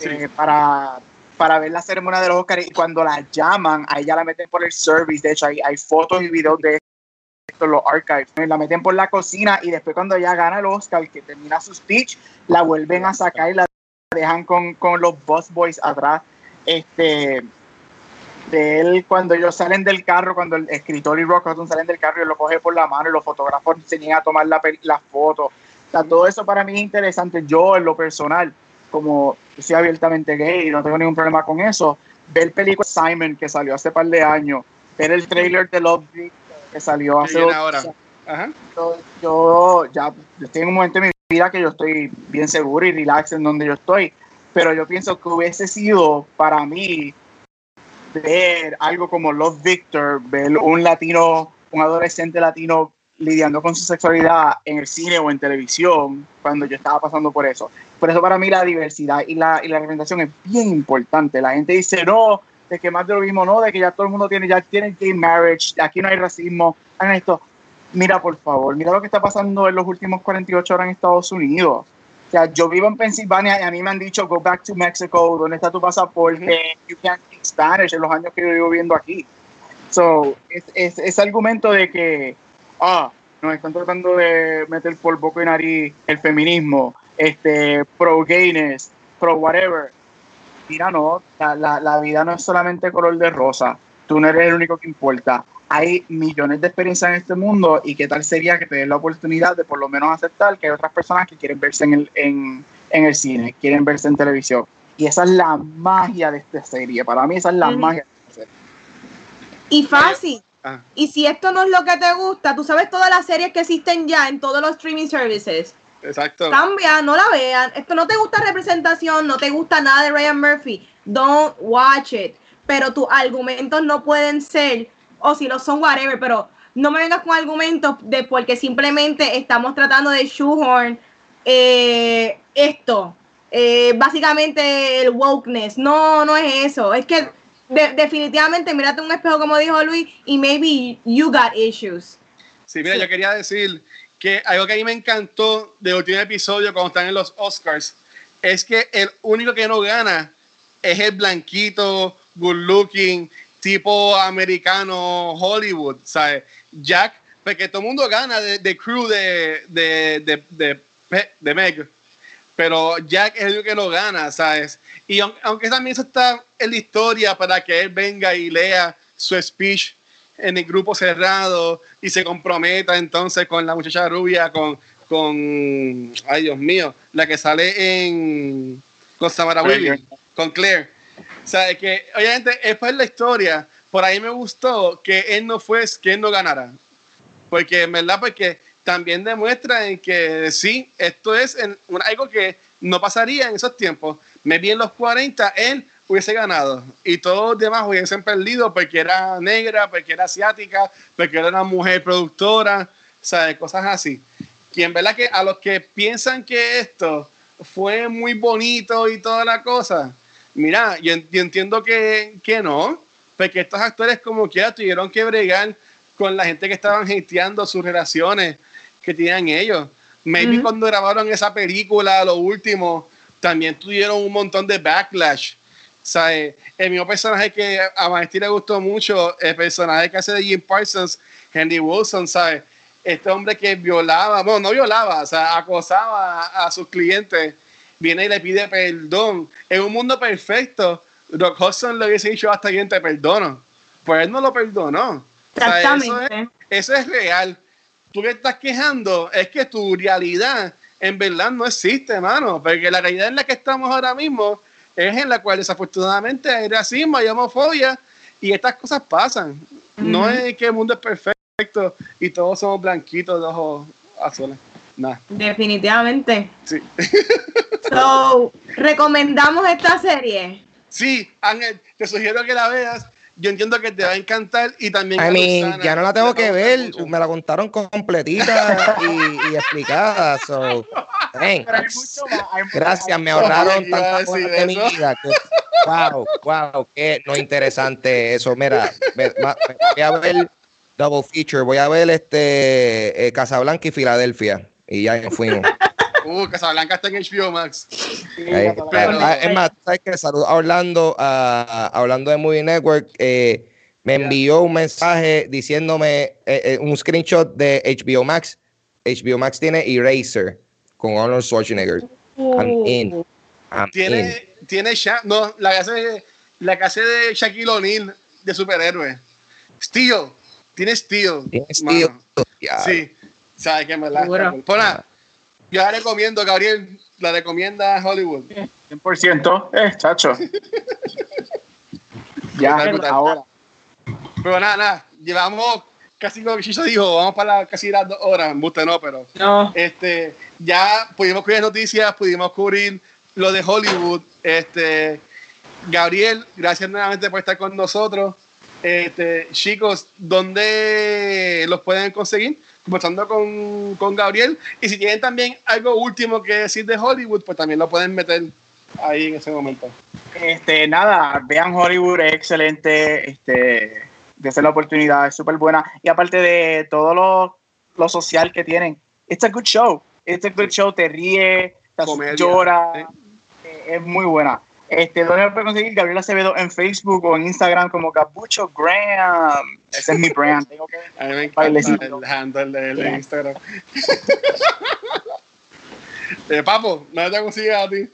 Speaker 4: eh, para, para ver la ceremonia de los Oscars y cuando la llaman, a ella la meten por el service, de hecho hay, hay fotos y videos de esto, los archives, la meten por la cocina y después cuando ella gana el Oscar, que termina su speech, la vuelven a sacar y la dejan con, con los Boss Boys atrás. Este, de él cuando ellos salen del carro, cuando el escritor y Rock salen del carro y lo coge por la mano y los fotógrafos se niegan a tomar la, la foto. O todo eso para mí es interesante. Yo, en lo personal, como soy abiertamente gay y no tengo ningún problema con eso, ver el película Simon que salió hace par de años, ver el trailer de Love que salió hace dos
Speaker 3: ahora.
Speaker 4: Yo, yo, ya estoy en un momento de mi vida que yo estoy bien seguro y relax en donde yo estoy, pero yo pienso que hubiese sido para mí ver algo como Love Victor, ver un latino, un adolescente latino lidiando con su sexualidad en el cine o en televisión, cuando yo estaba pasando por eso. Por eso para mí la diversidad y la, y la representación es bien importante. La gente dice, no, de que más de lo mismo, no, de que ya todo el mundo tiene, ya tiene gay marriage, aquí no hay racismo, hagan esto. Mira, por favor, mira lo que está pasando en los últimos 48 horas en Estados Unidos sea, yo vivo en Pensilvania y a mí me han dicho, go back to Mexico, ¿dónde está tu pasaporte? You can't speak Spanish en los años que yo vivo viviendo aquí. So, es, ese argumento de que, ah, nos están tratando de meter por boca y nariz el feminismo, este, pro gayness, pro whatever. Mira, no, la, la, la vida no es solamente color de rosa. Tú no eres el único que importa hay millones de experiencias en este mundo y qué tal sería que te den la oportunidad de por lo menos aceptar que hay otras personas que quieren verse en el, en, en el cine, quieren verse en televisión. Y esa es la magia de esta serie. Para mí esa es la magia de esta serie.
Speaker 2: Y fácil. Ah. Y si esto no es lo que te gusta, tú sabes todas las series que existen ya en todos los streaming services.
Speaker 3: Exacto.
Speaker 2: Cambia, no la vean. Esto no te gusta representación, no te gusta nada de Ryan Murphy. Don't watch it. Pero tus argumentos no pueden ser, o si lo son, whatever, pero no me vengas con argumentos de porque simplemente estamos tratando de shoehorn eh, esto. Eh, básicamente el wokeness. No, no es eso. Es que definitivamente mírate un espejo como dijo Luis y maybe you got issues.
Speaker 3: Sí, mira, yo quería decir que algo que a mí me encantó del último episodio cuando están en los Oscars es que el único que no gana es el blanquito, good looking, tipo americano Hollywood, ¿sabes? Jack, porque todo el mundo gana de, crew de, de, de, de, Meg, pero Jack es el que no gana, ¿sabes? Y aunque también eso está en la historia para que él venga y lea su speech en el grupo cerrado y se comprometa entonces con la muchacha rubia, con, con ay Dios mío, la que sale en con Samara Williams, con Claire. O sea, que obviamente después la historia, por ahí me gustó que él no fue, que él no ganara. Porque en verdad, porque también demuestra en que sí, esto es algo que no pasaría en esos tiempos. Me vi en los 40, él hubiese ganado y todos los demás hubiesen perdido porque era negra, porque era asiática, porque era una mujer productora, ¿sabes? Cosas así. Y en verdad que a los que piensan que esto fue muy bonito y toda la cosa, mira, yo, entiendo que, que, no, porque estos actores como quiera tuvieron que bregar con la gente que estaban hateando sus relaciones que tenían ellos. Maybe cuando grabaron esa película, lo último, también tuvieron un montón de backlash. ¿Sabes? El mismo personaje que a Maestri le gustó mucho, el personaje que hace de Jim Parsons, Henry Wilson, ¿sabes? Este hombre que violaba, bueno, no violaba, o sea, acosaba a, sus clientes, viene y le pide perdón. En un mundo perfecto, Doc Hudson le hubiese dicho hasta bien te perdono. Pues él no lo perdonó.
Speaker 2: Exactamente.
Speaker 3: eso, es, real. Tú que estás quejando es que tu realidad en verdad no existe, hermano, porque la realidad en la que estamos ahora mismo es en la cual desafortunadamente hay racismo, hay homofobia y estas cosas pasan. No es que el mundo es perfecto y todos somos blanquitos de ojos azules. Nah.
Speaker 2: Definitivamente.
Speaker 3: Sí. <laughs>
Speaker 2: so, ¿recomendamos esta serie?
Speaker 3: Sí, Ángel, te sugiero que la veas yo entiendo que te va a encantar y también.
Speaker 1: A mí, ya no la tengo que ver, me la contaron completita y, explicada. So, Gracias, me ahorraron tantas cosas de mi vida. wow, wow, qué no interesante eso. Mira, voy a ver Double Feature, voy a ver este eh, Casablanca y Filadelfia. Y ya fuimos. <laughs>
Speaker 3: Uh, Casablanca está en HBO Max.
Speaker 1: Ah, es más, ¿sabes qué? Saludos a Orlando, hablando de Movie Network. Eh, me envió un mensaje diciéndome eh, eh, un screenshot de HBO Max. HBO Max tiene Eraser con Arnold Schwarzenegger. I'm in.
Speaker 3: tiene, tiene no, la que hace, la que hace de Shaquille O'Neal de superhéroe. Steel. Tiene Steel.
Speaker 1: Tiene Steel.
Speaker 3: Sí. ¿Sabes qué me la? Yo la recomiendo, Gabriel. La recomienda Hollywood.
Speaker 4: 100%. Eh, chacho. <laughs> ya, ahora.
Speaker 3: Pero nada, nada. Llevamos casi lo que Chicho dijo, vamos para casi las dos horas. Buste no, pero.
Speaker 2: No.
Speaker 3: Este, ya pudimos cubrir noticias, pudimos cubrir lo de Hollywood. Este, Gabriel, gracias nuevamente por estar con nosotros. Este, chicos, ¿dónde los pueden conseguir? Conversando con, con, Gabriel. Y si tienen también algo último que decir de Hollywood, pues también lo pueden meter ahí en ese momento.
Speaker 4: Este, nada, vean Hollywood, es excelente, este, de la oportunidad, es súper buena. Y aparte de todo lo, lo, social que tienen, it's a good show. It's a good show, te ríe, te llora, es muy buena. Este, ¿Dónde lo puede conseguir? Gabriel Acevedo en Facebook o en Instagram como Capucho Graham. Ese es mi brand. Tengo que
Speaker 3: a mí me encanta el handle de, Instagram. <laughs> eh, Papo, ¿no te consigues a ti?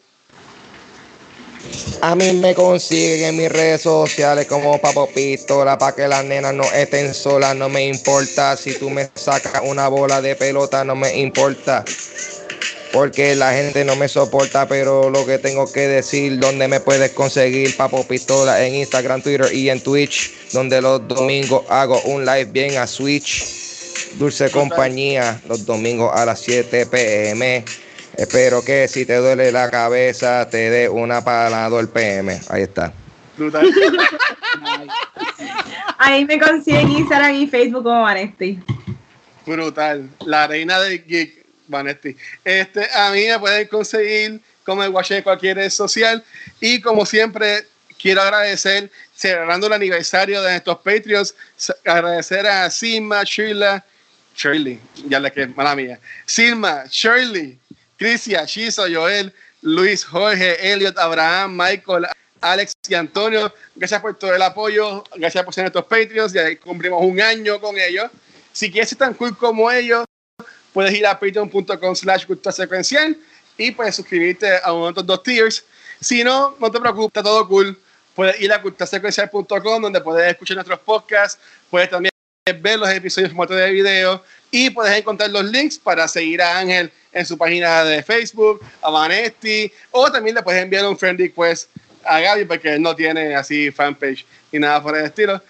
Speaker 1: A mí me consiguen en mis redes sociales como Papo Pistola para que las nenas no estén solas, no me importa. Si tú me sacas una bola de pelota, no me importa. Porque la gente no me soporta, pero lo que tengo que decir, donde me puedes conseguir Papo Pistola en Instagram, Twitter y en Twitch, donde los domingos hago un live bien a Switch. Dulce compañía, los domingos a las 7 pm. Espero que si te duele la cabeza te dé una palada el PM. Ahí está. <laughs>
Speaker 2: Ahí me consiguen Instagram y Facebook como Vanesti.
Speaker 3: Brutal. La reina del geek, Vanesti. Este, a mí me pueden conseguir como el watch de cualquier red social. Y como siempre, quiero agradecer, celebrando el aniversario de estos Patreons, agradecer a Sima, Sheila, Shirley, ya le que mala mía. Silma, Shirley, Crisia, Shizo, Joel, Luis, Jorge, Elliot, Abraham, Michael, Alex y Antonio. Gracias por todo el apoyo, gracias por ser nuestros Patreons. Ya cumplimos un año con ellos. Si quieres ser tan cool como ellos, puedes ir a patreon.com slash cultura secuencial y puedes suscribirte a uno de estos dos tiers. Si no, no te preocupes, está todo cool. Puedes ir a culturasecuencial.com donde puedes escuchar nuestros podcasts, puedes también ver los episodios en formato de video y puedes encontrar los links para seguir a Ángel en su página de Facebook, a Vanesti, o también le puedes enviar un friend request a Gaby porque él no tiene así fanpage y nada por el estilo.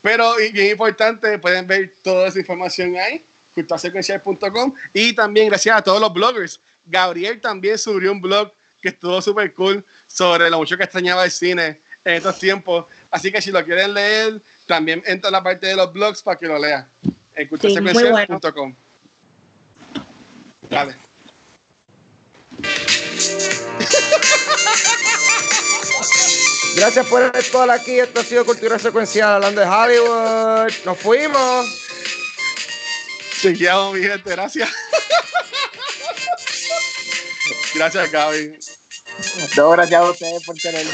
Speaker 3: Pero bien importante, pueden ver toda esa información ahí, culturasecuencial.com y también gracias a todos los bloggers. Gabriel también subió un blog que estuvo súper cool sobre lo mucho que extrañaba el cine en estos tiempos. Así que si lo quieren leer, también entra a la parte de los blogs para que lo lean. En culturasecuencial.com. Dale.
Speaker 1: Gracias por estar aquí. Esto ha sido Cultura Secuencial hablando de Hollywood. Nos fuimos.
Speaker 3: Chequeamos, mi gente. Gracias. Gracias, Gaby.
Speaker 4: No, gracias a ustedes por tenerme.